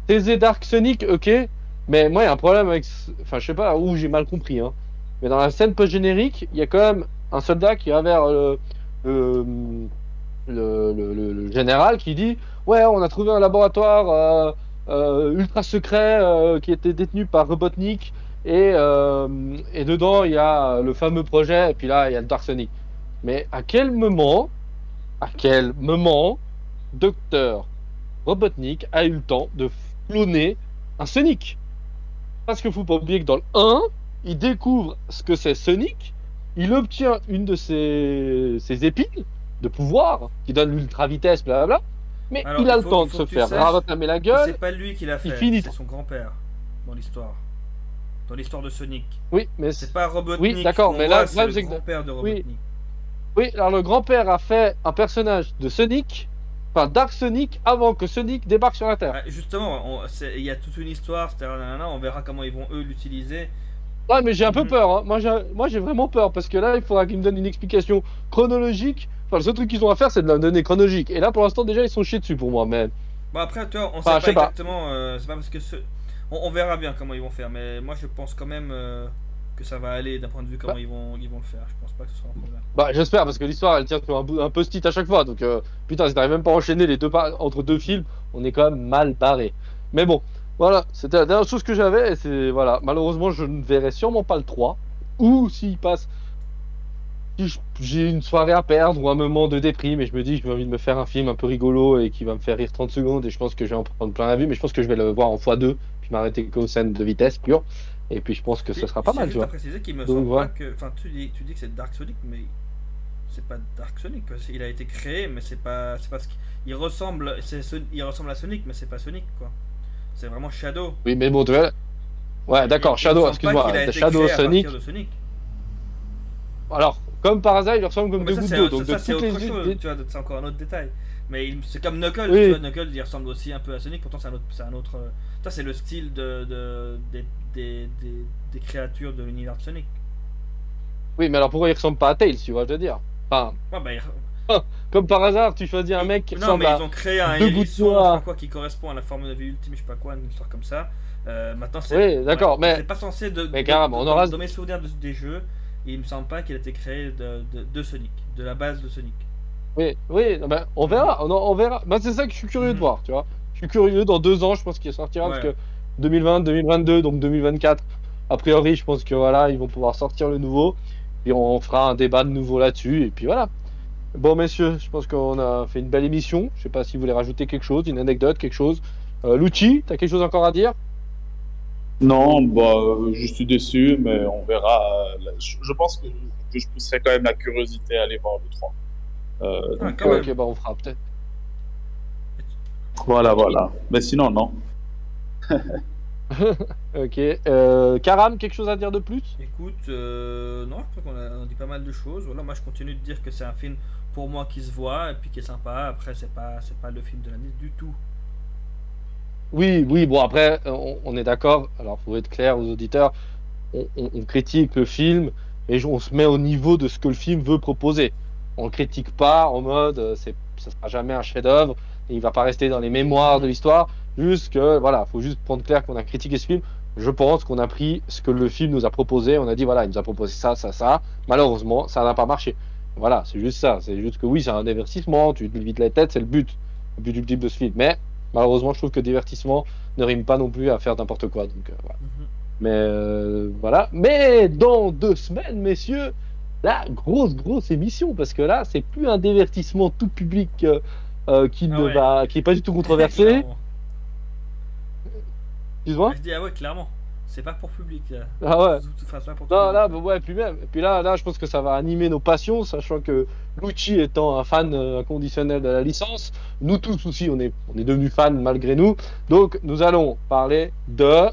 TZ Dark Sonic, ok. Mais moi, il y a un problème avec. Enfin, je sais pas où j'ai mal compris. Hein. Mais dans la scène post-générique, il y a quand même un soldat qui va vers le- le- le général qui dit Ouais, on a trouvé un laboratoire euh, euh, ultra secret euh, qui était détenu par Robotnik. Et, euh, et dedans, il y a le fameux projet. Et puis là, il y a le Dark Sonic. Mais à quel moment, à quel moment, Docteur Robotnik a eu le temps de cloner un Sonic? Parce qu'il faut pas oublier que dans le 1, il découvre ce que c'est Sonic, il obtient une de ses, ses épines de pouvoir qui donne l'ultra vitesse, blablabla. Mais Alors, il a il le temps de se que faire ravamer la gueule. C'est pas lui qui l'a il fait, finit- c'est son grand-père dans l'histoire. Dans l'histoire de Sonic. Oui, mais C'est pas Robotnik. Oui, d'accord, mais là- là, c'est le grand-père de Oui. Robotnik. Oui, alors le grand-père a fait un personnage de Sonic, enfin Dark Sonic, avant que Sonic débarque sur la Terre. Ah, justement, il y a toute une histoire, etc. on verra comment ils vont eux l'utiliser. Ouais, mais j'ai un peu Mhm. peur. hein. Moi, j'ai, vraiment peur parce que là, il faudra qu'ils me donnent une explication chronologique. Enfin, le seul truc qu'ils ont à faire, c'est de la donner chronologique. Et là, pour l'instant, déjà, ils sont chiés dessus pour moi. Mais Bon après, tu vois, on Enfin, sait pas. exactement. euh, c'est pas parce que ce... on, on verra bien comment ils vont faire, mais moi je pense quand même euh, que ça va aller d'un point de vue comment Bah. ils vont ils vont le faire. Je pense pas que ce sera un problème. bah, j'espère parce que l'histoire, elle tient sur un, un post-it à chaque fois. Donc, euh, putain, si t'arrives même pas à enchaîner les deux par- entre deux films, on est quand même mal barré. Mais bon, voilà, c'était la dernière chose que j'avais. Et c'est voilà, malheureusement, je ne verrai sûrement pas le 3. Ou s'il passe. Si j'ai une soirée à perdre ou un moment de déprime et je me dis que j'ai envie de me faire un film un peu rigolo et qui va me faire rire 30 secondes et je pense que je vais en prendre plein la vue mais je pense que je vais le voir en x2 puis m'arrêter qu'aux scènes de vitesse pure et puis je pense que ce sera pas mal tu vois qu'il me Donc, voilà. pas que. Tu dis, tu dis que c'est Dark Sonic, mais c'est pas Dark Sonic. Il a été créé, mais c'est pas, c'est pas ce qui- il ressemble, c'est il ressemble à Sonic, mais c'est pas Sonic quoi. C'est vraiment Shadow. oui mais bon tu vois ouais d'accord Shadow excuse-moi qu'il Shadow Sonic de alors comme par hasard il ressemble comme deux gouttes d'eau ça, donc de ça, c'est toutes autre les chose, tu vois, c'est encore un autre détail. Mais c'est comme Knuckles, Oui. tu vois, Knuckles il ressemble aussi un peu à Sonic, pourtant c'est un autre. C'est un autre euh, ça, c'est le style de, de- des, des, des- des créatures de l'univers de Sonic. Oui, mais alors pourquoi il ressemble pas à Tails, tu vois, je veux dire? Enfin, Ouais, bah, il- comme par hasard, tu choisis un mec qui non, ressemble mais à. ils ont créé un hérisson, quoi, qui correspond à la forme de vie ultime, je sais pas quoi, une histoire comme ça. Euh, maintenant, c'est. Oui, d'accord, mais- C'est pas censé de. mais carrément, on aura- Dans mes souvenirs de- des jeux, il me semble pas qu'il a été créé de, de, de Sonic, de la base de Sonic. Oui, oui, ben, on verra, on, on verra. Bah, c'est ça que je suis curieux de Mhm. voir, tu vois. Je suis curieux, dans deux ans, je pense qu'il sortira, parce que 2020, 2022, donc 2024, a priori, je pense que voilà, ils vont pouvoir sortir le nouveau, et on fera un débat de nouveau là-dessus, et puis voilà. Bon, messieurs, je pense qu'on a fait une belle émission. Je sais pas si vous voulez rajouter quelque chose, une anecdote, quelque chose. Euh, Lucci, t'as quelque chose encore à dire? Non, bah, euh, je suis déçu, mais on verra. euh, Je, pense que, que je pousserai quand même la curiosité à aller voir le 3. Euh, Ah, donc, quand même. Ok, bah on fera peut-être. voilà, voilà. Mais sinon, non. Ok. Euh, Karam, quelque chose à dire de plus? Écoute, euh, non, je crois qu'on a, on dit pas mal de choses. Voilà, moi je continue de dire que c'est un film pour moi qui se voit et puis qui est sympa. Après, c'est pas, c'est pas le film de l'année du tout. Oui, oui, bon après, on, on est d'accord, alors faut être clair aux auditeurs, on, on- on critique le film, mais on se met au niveau de ce que le film veut proposer. On le critique pas en mode, euh, c'est, ça sera jamais un chef-d'œuvre, et il va pas rester dans les mémoires de l'histoire, juste que, voilà, faut juste prendre clair qu'on a critiqué ce film. Je pense qu'on a pris ce que le film nous a proposé, on a dit, voilà, il nous a proposé ça, ça, ça, malheureusement, ça n'a pas marché. Voilà, c'est juste ça, c'est juste que oui, c'est un divertissement, tu te vides la tête, c'est le but, le but ultime de ce film, mais Malheureusement, je trouve que divertissement ne rime pas non plus à faire n'importe quoi. Donc, euh, voilà. Mhm. Mais euh, voilà. Mais dans deux semaines, messieurs, la grosse, grosse émission. Parce que là, c'est plus un divertissement tout public euh, euh, qui Ah ne ouais. va, qui est pas du tout controversé. Excuse-moi. Je dis, ah ouais, clairement. C'est pas pour public. Là. Ah ouais. Enfin, pas pour Non, là, bah ouais, puis même. Et puis là, là, je pense que ça va animer nos passions, sachant que Lucci étant un fan euh, inconditionnel de la licence, nous tous aussi, on est, on est devenus fans malgré nous. Donc, nous allons parler de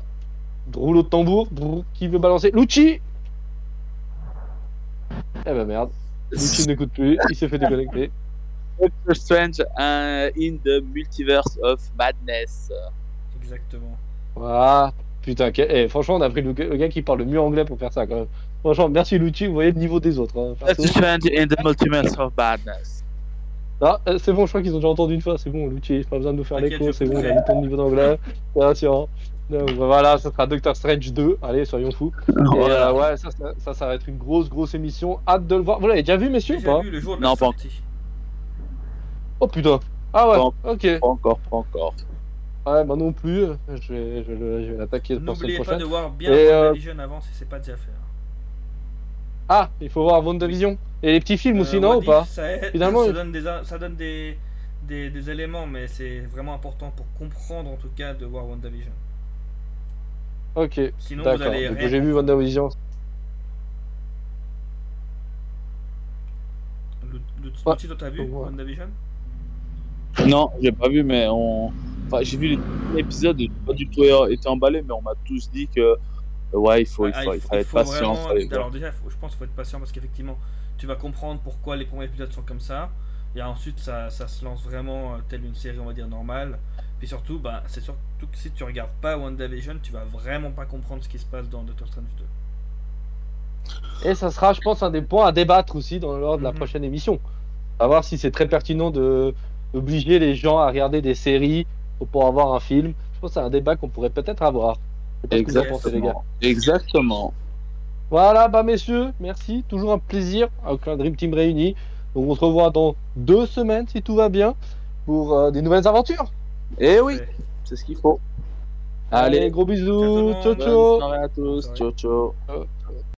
rouleau de tambour. Qui veut balancer Lucci Eh ben merde, Lucci n'écoute plus, il s'est fait déconnecter. Doctor Strange euh, in the Multiverse of Madness. Exactement. Voilà. Putain, que- eh, franchement, on a pris le, le gars qui parle le mieux anglais pour faire ça quand même. Franchement, merci Lucci, vous voyez le niveau des autres. hein. Doctor Strange in the Multiverse of Madness. Ah, euh, c'est bon, je crois qu'ils ont déjà entendu une fois, c'est bon, Lucci, pas besoin de nous faire l'écho, c'est bon, on a mis ton niveau d'anglais. Bien sûr. Donc, voilà, ça sera Doctor Strange 2, allez, soyons fous. Et euh, ouais, ça, ça, ça, ça va être une grosse, grosse émission, hâte de le voir. Vous l'avez déjà vu, messieurs, ou Déjà pas vu le jour de Non, la pas sortie. Oh putain Ah ouais, Pas ok. Pas encore, pas encore. Ouais, bah non plus, je vais, je vais, le- je vais l'attaquer pour N'oubliez pas prochaine. de voir bien Et, euh, WandaVision avant si c'est pas déjà fait. hein. Ah, il faut voir WandaVision. Et les petits films aussi, Euh, non, What ou pas ça, Finalement, ça il- donne, des, ça donne des, des, des éléments, mais c'est vraiment important pour comprendre en tout cas de voir WandaVision. Ok, Sinon, vous d'accord. allez Donc rien j'ai vu WandaVision. Le, le, Ouais. Toi, t'as vu Ouais. WandaVision? Non, j'ai pas vu, mais on. Enfin, j'ai vu épisodes, j'ai pas du tout été emballé, mais on m'a tous dit que. Ouais, il faut, il Ah, faut, il être patient. vraiment-. Alors déjà, je pense qu'il faut être patient parce qu'effectivement, tu vas comprendre pourquoi les premiers épisodes sont comme ça. Et ensuite, ça, ça se lance vraiment euh, telle une série, on va dire, normale. Puis surtout, bah, c'est surtout que si tu regardes pas WandaVision, tu vas vraiment pas comprendre ce qui se passe dans Doctor Strange 2. Et ça sera, je pense, un des points à débattre aussi dans lors de la Mhm. prochaine émission. À voir si c'est très pertinent de d'obliger les gens à regarder des séries pour avoir un film. Je pense que c'est un débat qu'on pourrait peut-être avoir. Pensez, les gars. Exactement. Exactement. Voilà, bah messieurs, merci. Toujours un plaisir avec un Dream Team réuni. Donc on se revoit dans deux semaines si tout va bien pour euh, des nouvelles aventures. Et oui, c'est ce qu'il faut. Allez, gros Ciao tout bisous. le Ciao monde. bonne ciao. soirée à tous. Ciao, ciao. Ciao.